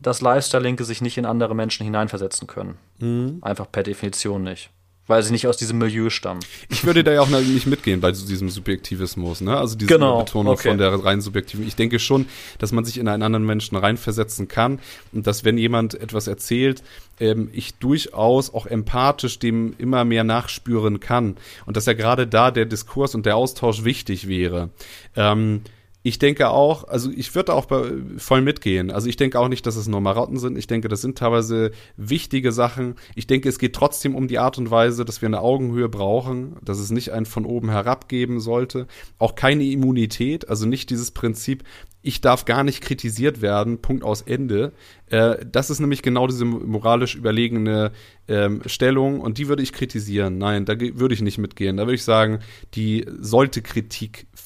dass Lifestyle-Linke sich nicht in andere Menschen hineinversetzen können. Mhm. Einfach per Definition nicht weil sie nicht aus diesem Milieu stammen. Ich würde da ja auch nicht mitgehen bei diesem Subjektivismus, ne? Also diese genau, Betonung okay. von der rein subjektiven. Ich denke schon, dass man sich in einen anderen Menschen reinversetzen kann und dass wenn jemand etwas erzählt, ähm, ich durchaus auch empathisch dem immer mehr nachspüren kann und dass ja gerade da der Diskurs und der Austausch wichtig wäre. Ähm, ich denke auch, also ich würde auch bei, voll mitgehen. Also ich denke auch nicht, dass es nur Marotten sind. Ich denke, das sind teilweise wichtige Sachen. Ich denke, es geht trotzdem um die Art und Weise, dass wir eine Augenhöhe brauchen, dass es nicht ein von oben herab geben sollte. Auch keine Immunität, also nicht dieses Prinzip, ich darf gar nicht kritisiert werden, Punkt aus Ende. Äh, das ist nämlich genau diese moralisch überlegene ähm, Stellung und die würde ich kritisieren. Nein, da würde ich nicht mitgehen. Da würde ich sagen, die sollte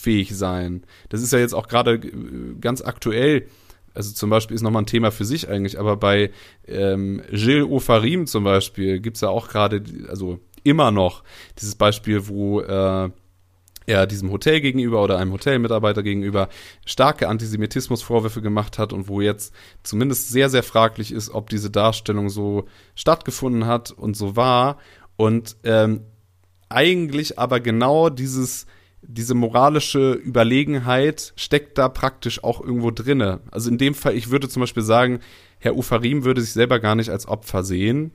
kritikfähig sein. Das ist ja jetzt auch gerade äh, ganz aktuell. Also zum Beispiel ist nochmal ein Thema für sich eigentlich, aber bei ähm, Gilles Ofarim zum Beispiel gibt es ja auch gerade, also immer noch dieses Beispiel, wo äh, er diesem Hotel gegenüber oder einem Hotelmitarbeiter gegenüber starke Antisemitismusvorwürfe gemacht hat und wo jetzt zumindest sehr, sehr fraglich ist, ob diese Darstellung so stattgefunden hat und so war. Und ähm, eigentlich aber genau dieses, diese moralische Überlegenheit steckt da praktisch auch irgendwo drinne. Also in dem Fall, ich würde zum Beispiel sagen, Herr Ufarim würde sich selber gar nicht als Opfer sehen.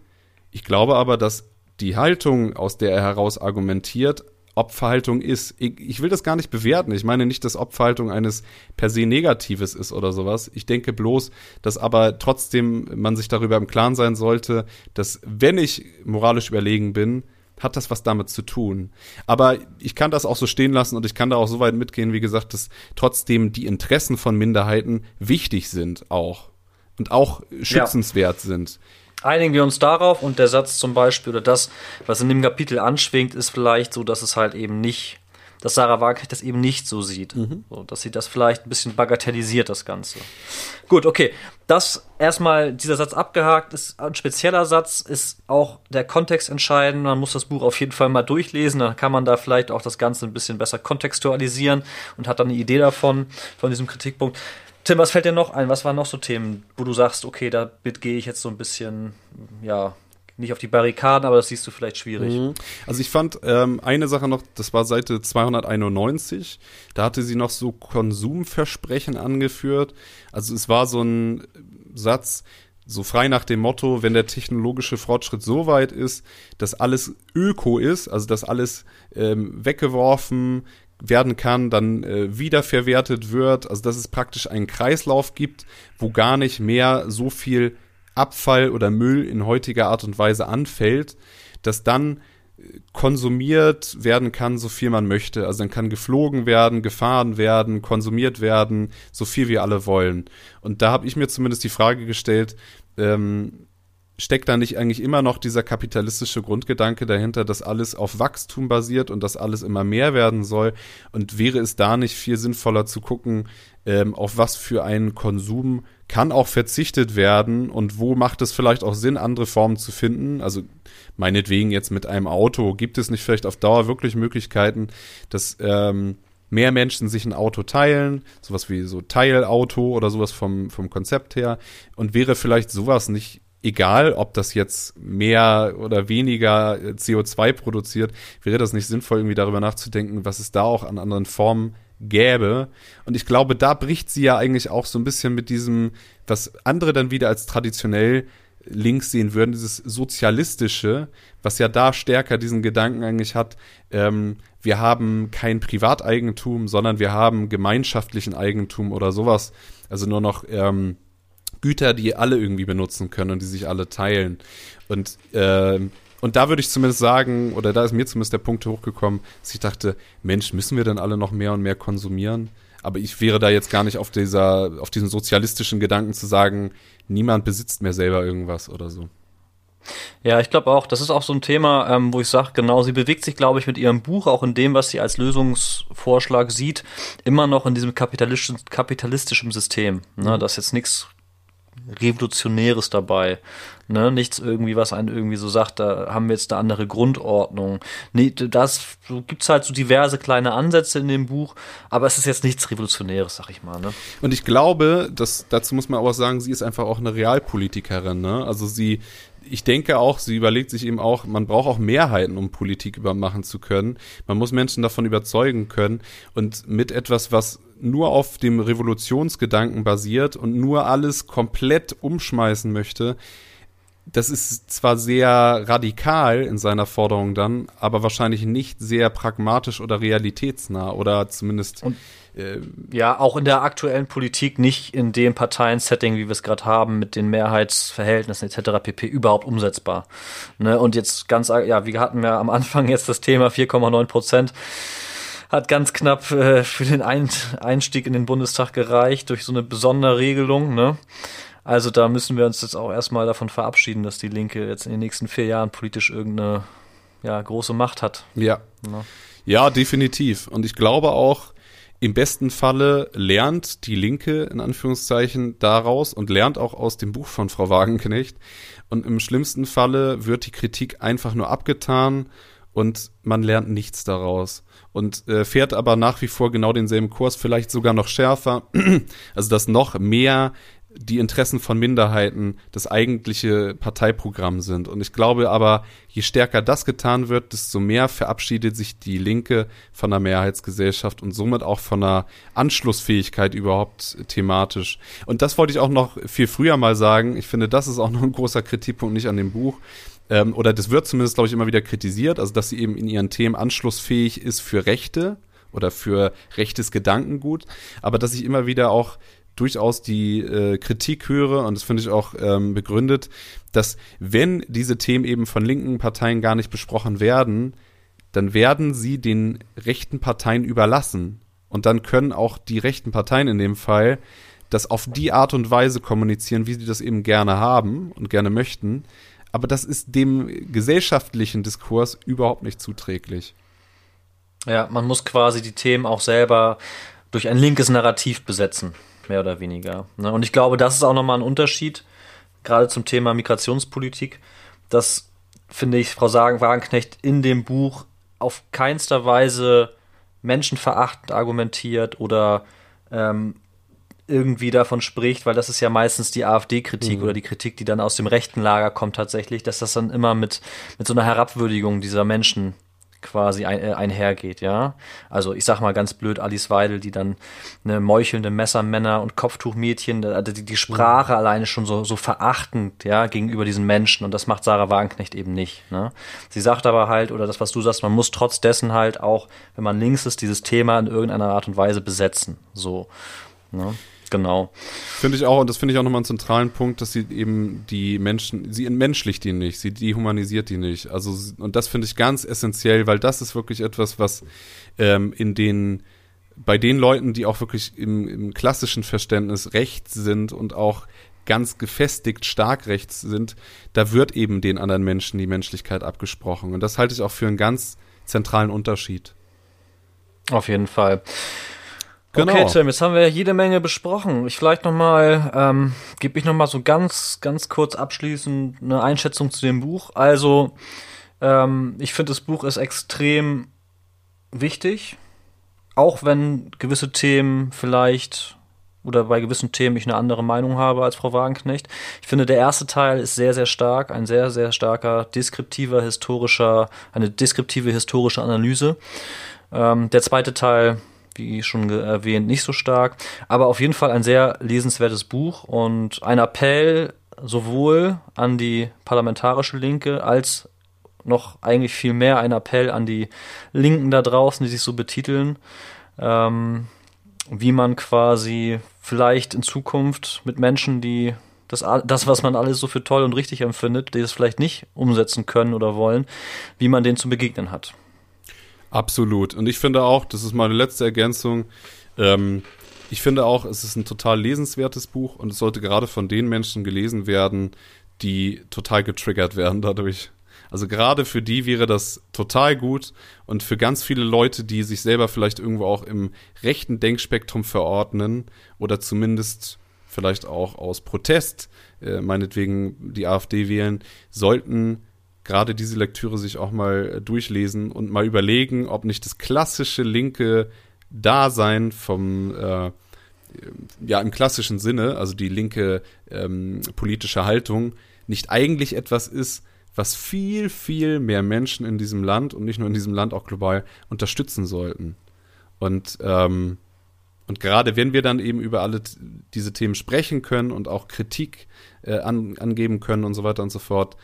Ich glaube aber, dass die Haltung, aus der er heraus argumentiert, Opferhaltung ist. Ich, ich, will das gar nicht bewerten. Ich meine nicht, dass Opferhaltung eines per se Negatives ist oder sowas. Ich denke bloß, dass aber trotzdem man sich darüber im Klaren sein sollte, dass wenn ich moralisch überlegen bin, hat das was damit zu tun. Aber ich kann das auch so stehen lassen und ich kann da auch so weit mitgehen, wie gesagt, dass trotzdem die Interessen von Minderheiten wichtig sind auch und auch schützenswert ja. sind einigen wir uns darauf und der Satz zum Beispiel oder das, was in dem Kapitel anschwingt, ist vielleicht so, dass es halt eben nicht, dass Sarah Wagenknecht das eben nicht so sieht. Mhm. So, dass sie das vielleicht ein bisschen bagatellisiert, das Ganze. Gut, okay. Das erstmal, dieser Satz abgehakt ist ein spezieller Satz, ist auch der Kontext entscheidend. Man muss das Buch auf jeden Fall mal durchlesen, dann kann man da vielleicht auch das Ganze ein bisschen besser kontextualisieren und hat dann eine Idee davon, von diesem Kritikpunkt. Tim, was fällt dir noch ein? Was waren noch so Themen, wo du sagst, okay, da gehe ich jetzt so ein bisschen, ja, nicht auf die Barrikaden, aber das siehst du vielleicht schwierig. Mhm. Also ich fand ähm, eine Sache noch, das war Seite 291, da hatte sie noch so Konsumversprechen angeführt. Also es war so ein Satz, so frei nach dem Motto, wenn der technologische Fortschritt so weit ist, dass alles öko ist, also dass alles ähm, weggeworfen, werden kann, dann äh, wiederverwertet wird, also dass es praktisch einen Kreislauf gibt, wo gar nicht mehr so viel Abfall oder Müll in heutiger Art und Weise anfällt, dass dann äh, konsumiert werden kann, so viel man möchte. Also dann kann geflogen werden, gefahren werden, konsumiert werden, so viel wir alle wollen. Und da habe ich mir zumindest die Frage gestellt, ähm, steckt da nicht eigentlich immer noch dieser kapitalistische Grundgedanke dahinter, dass alles auf Wachstum basiert und dass alles immer mehr werden soll? Und wäre es da nicht viel sinnvoller zu gucken, ähm, auf was für einen Konsum kann auch verzichtet werden und wo macht es vielleicht auch Sinn, andere Formen zu finden? Also meinetwegen jetzt mit einem Auto, gibt es nicht vielleicht auf Dauer wirklich Möglichkeiten, dass ähm, mehr Menschen sich ein Auto teilen, sowas wie so Teilauto oder sowas vom, vom Konzept her. Und wäre vielleicht sowas nicht egal, ob das jetzt mehr oder weniger CO2 produziert, wäre das nicht sinnvoll, irgendwie darüber nachzudenken, was es da auch an anderen Formen gäbe. Und ich glaube, da bricht sie ja eigentlich auch so ein bisschen mit diesem, was andere dann wieder als traditionell links sehen würden, dieses sozialistische, was ja da stärker diesen Gedanken eigentlich hat, ähm, wir haben kein Privateigentum, sondern wir haben gemeinschaftlichen Eigentum oder sowas. Also nur noch ähm, Güter, die alle irgendwie benutzen können und die sich alle teilen. Und äh, und da würde ich zumindest sagen, oder da ist mir zumindest der Punkt hochgekommen, dass ich dachte, Mensch, müssen wir denn alle noch mehr und mehr konsumieren? Aber ich wäre da jetzt gar nicht auf dieser, auf diesen sozialistischen Gedanken zu sagen, niemand besitzt mehr selber irgendwas oder so. Ja, ich glaube auch, das ist auch so ein Thema, ähm, wo ich sage, genau, sie bewegt sich, glaube ich, mit ihrem Buch, auch in dem, was sie als Lösungsvorschlag sieht, immer noch in diesem kapitalistischen, kapitalistischen System. Ne? Mhm. Da ist jetzt nichts Revolutionäres dabei. Ne? Nichts irgendwie, was einen irgendwie so sagt, da haben wir jetzt eine andere Grundordnung. Nee, das so gibt's halt so diverse kleine Ansätze in dem Buch, aber es ist jetzt nichts Revolutionäres, sag ich mal. Ne? Und ich glaube, dass, dazu muss man auch sagen, sie ist einfach auch eine Realpolitikerin. Ne? Also sie, ich denke auch, sie überlegt sich eben auch, man braucht auch Mehrheiten, um Politik übermachen zu können. Man muss Menschen davon überzeugen können. Und mit etwas, was nur auf dem Revolutionsgedanken basiert und nur alles komplett umschmeißen möchte, das ist zwar sehr radikal in seiner Forderung dann, aber wahrscheinlich nicht sehr pragmatisch oder realitätsnah oder zumindest. Und, äh, ja, auch in der aktuellen Politik nicht in dem Parteiensetting, wie wir es gerade haben, mit den Mehrheitsverhältnissen etc. pp. überhaupt umsetzbar. Ne? Und jetzt ganz, ja, wie hatten wir am Anfang jetzt das Thema 4,9 Prozent hat ganz knapp äh, für den Einstieg in den Bundestag gereicht durch so eine besondere Regelung. Ne? Also da müssen wir uns jetzt auch erstmal davon verabschieden, dass die Linke jetzt in den nächsten vier Jahren politisch irgendeine ja, große Macht hat. Ja. ja. Ja, definitiv. Und ich glaube auch, im besten Falle lernt die Linke in Anführungszeichen daraus und lernt auch aus dem Buch von Frau Wagenknecht. Und im schlimmsten Falle wird die Kritik einfach nur abgetan und man lernt nichts daraus und äh, fährt aber nach wie vor genau denselben Kurs, vielleicht sogar noch schärfer, (clears throat) also dass noch mehr die Interessen von Minderheiten das eigentliche Parteiprogramm sind. Und ich glaube aber, je stärker das getan wird, desto mehr verabschiedet sich die Linke von der Mehrheitsgesellschaft und somit auch von der Anschlussfähigkeit überhaupt thematisch. Und das wollte ich auch noch viel früher mal sagen. Ich finde, das ist auch noch ein großer Kritikpunkt nicht an dem Buch. Ähm, oder das wird zumindest, glaube ich, immer wieder kritisiert, also dass sie eben in ihren Themen anschlussfähig ist für Rechte oder für rechtes Gedankengut, aber dass ich immer wieder auch durchaus die äh, Kritik höre, und das finde ich auch ähm, begründet, dass wenn diese Themen eben von linken Parteien gar nicht besprochen werden, dann werden sie den rechten Parteien überlassen. Und dann können auch die rechten Parteien in dem Fall das auf die Art und Weise kommunizieren, wie sie das eben gerne haben und gerne möchten. Aber das ist dem gesellschaftlichen Diskurs überhaupt nicht zuträglich. Ja, man muss quasi die Themen auch selber durch ein linkes Narrativ besetzen mehr oder weniger. Ne? Und ich glaube, das ist auch nochmal ein Unterschied, gerade zum Thema Migrationspolitik, dass, finde ich, Frau Sagen Wagenknecht in dem Buch auf keinster Weise menschenverachtend argumentiert oder ähm, irgendwie davon spricht, weil das ist ja meistens die AfD-Kritik mhm. oder die Kritik, die dann aus dem rechten Lager kommt tatsächlich, dass das dann immer mit, mit so einer Herabwürdigung dieser Menschen quasi ein, äh, einhergeht, ja. Also ich sag mal ganz blöd, Alice Weidel, die dann eine meuchelnde Messermänner und Kopftuchmädchen, also die, die Sprache mhm. alleine schon so, so verachtend, ja, gegenüber diesen Menschen und das macht Sarah Wagenknecht eben nicht, ne. Sie sagt aber halt, oder das, was du sagst, man muss trotz dessen halt auch, wenn man links ist, dieses Thema in irgendeiner Art und Weise besetzen, so, ne. Genau. Finde ich auch, und das finde ich auch nochmal einen zentralen Punkt, dass sie eben die Menschen, sie entmenschlicht die nicht, sie dehumanisiert die nicht. Also, und das finde ich ganz essentiell, weil das ist wirklich etwas, was ähm, in den, bei den Leuten, die auch wirklich im, im klassischen Verständnis recht sind und auch ganz gefestigt stark rechts sind, da wird eben den anderen Menschen die Menschlichkeit abgesprochen. Und das halte ich auch für einen ganz zentralen Unterschied. Auf jeden Fall. Genau. Okay, Tim, jetzt haben wir jede Menge besprochen. Ich vielleicht noch mal, ähm, gebe ich noch mal so ganz, ganz kurz abschließend eine Einschätzung zu dem Buch. Also, ähm, ich finde, das Buch ist extrem wichtig, auch wenn gewisse Themen vielleicht oder bei gewissen Themen ich eine andere Meinung habe als Frau Wagenknecht. Ich finde, der erste Teil ist sehr, sehr stark, ein sehr, sehr starker deskriptiver historischer, eine deskriptive historische Analyse. Ähm, der zweite Teil wie schon erwähnt, nicht so stark. Aber auf jeden Fall ein sehr lesenswertes Buch und ein Appell sowohl an die parlamentarische Linke als noch eigentlich viel mehr ein Appell an die Linken da draußen, die sich so betiteln, ähm, wie man quasi vielleicht in Zukunft mit Menschen, die das, das, was man alles so für toll und richtig empfindet, die es vielleicht nicht umsetzen können oder wollen, wie man denen zu begegnen hat. Absolut. Und ich finde auch, das ist meine letzte Ergänzung, ähm, ich finde auch, es ist ein total lesenswertes Buch und es sollte gerade von den Menschen gelesen werden, die total getriggert werden dadurch. Also gerade für die wäre das total gut und für ganz viele Leute, die sich selber vielleicht irgendwo auch im rechten Denkspektrum verordnen oder zumindest vielleicht auch aus Protest, äh, meinetwegen die AfD wählen, sollten gerade diese Lektüre sich auch mal äh, durchlesen und mal überlegen, ob nicht das klassische linke Dasein vom äh, ja im klassischen Sinne, also die linke ähm, politische Haltung, nicht eigentlich etwas ist, was viel, viel mehr Menschen in diesem Land und nicht nur in diesem Land, auch global unterstützen sollten. Und, ähm, und gerade wenn wir dann eben über alle diese Themen sprechen können und auch Kritik äh, an, angeben können und so weiter und so fort,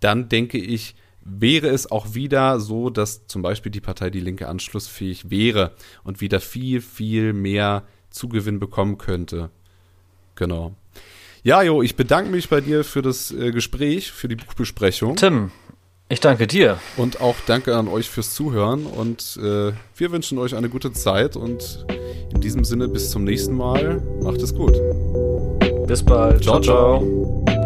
dann denke ich, wäre es auch wieder so, dass zum Beispiel die Partei Die Linke anschlussfähig wäre und wieder viel, viel mehr Zugewinn bekommen könnte. Genau. Ja, Jo, ich bedanke mich bei dir für das äh, Gespräch, für die Buchbesprechung. Tim, ich danke dir. Und auch danke an euch fürs Zuhören und äh, wir wünschen euch eine gute Zeit und in diesem Sinne bis zum nächsten Mal. Macht es gut. Bis bald. ciao. ciao. ciao.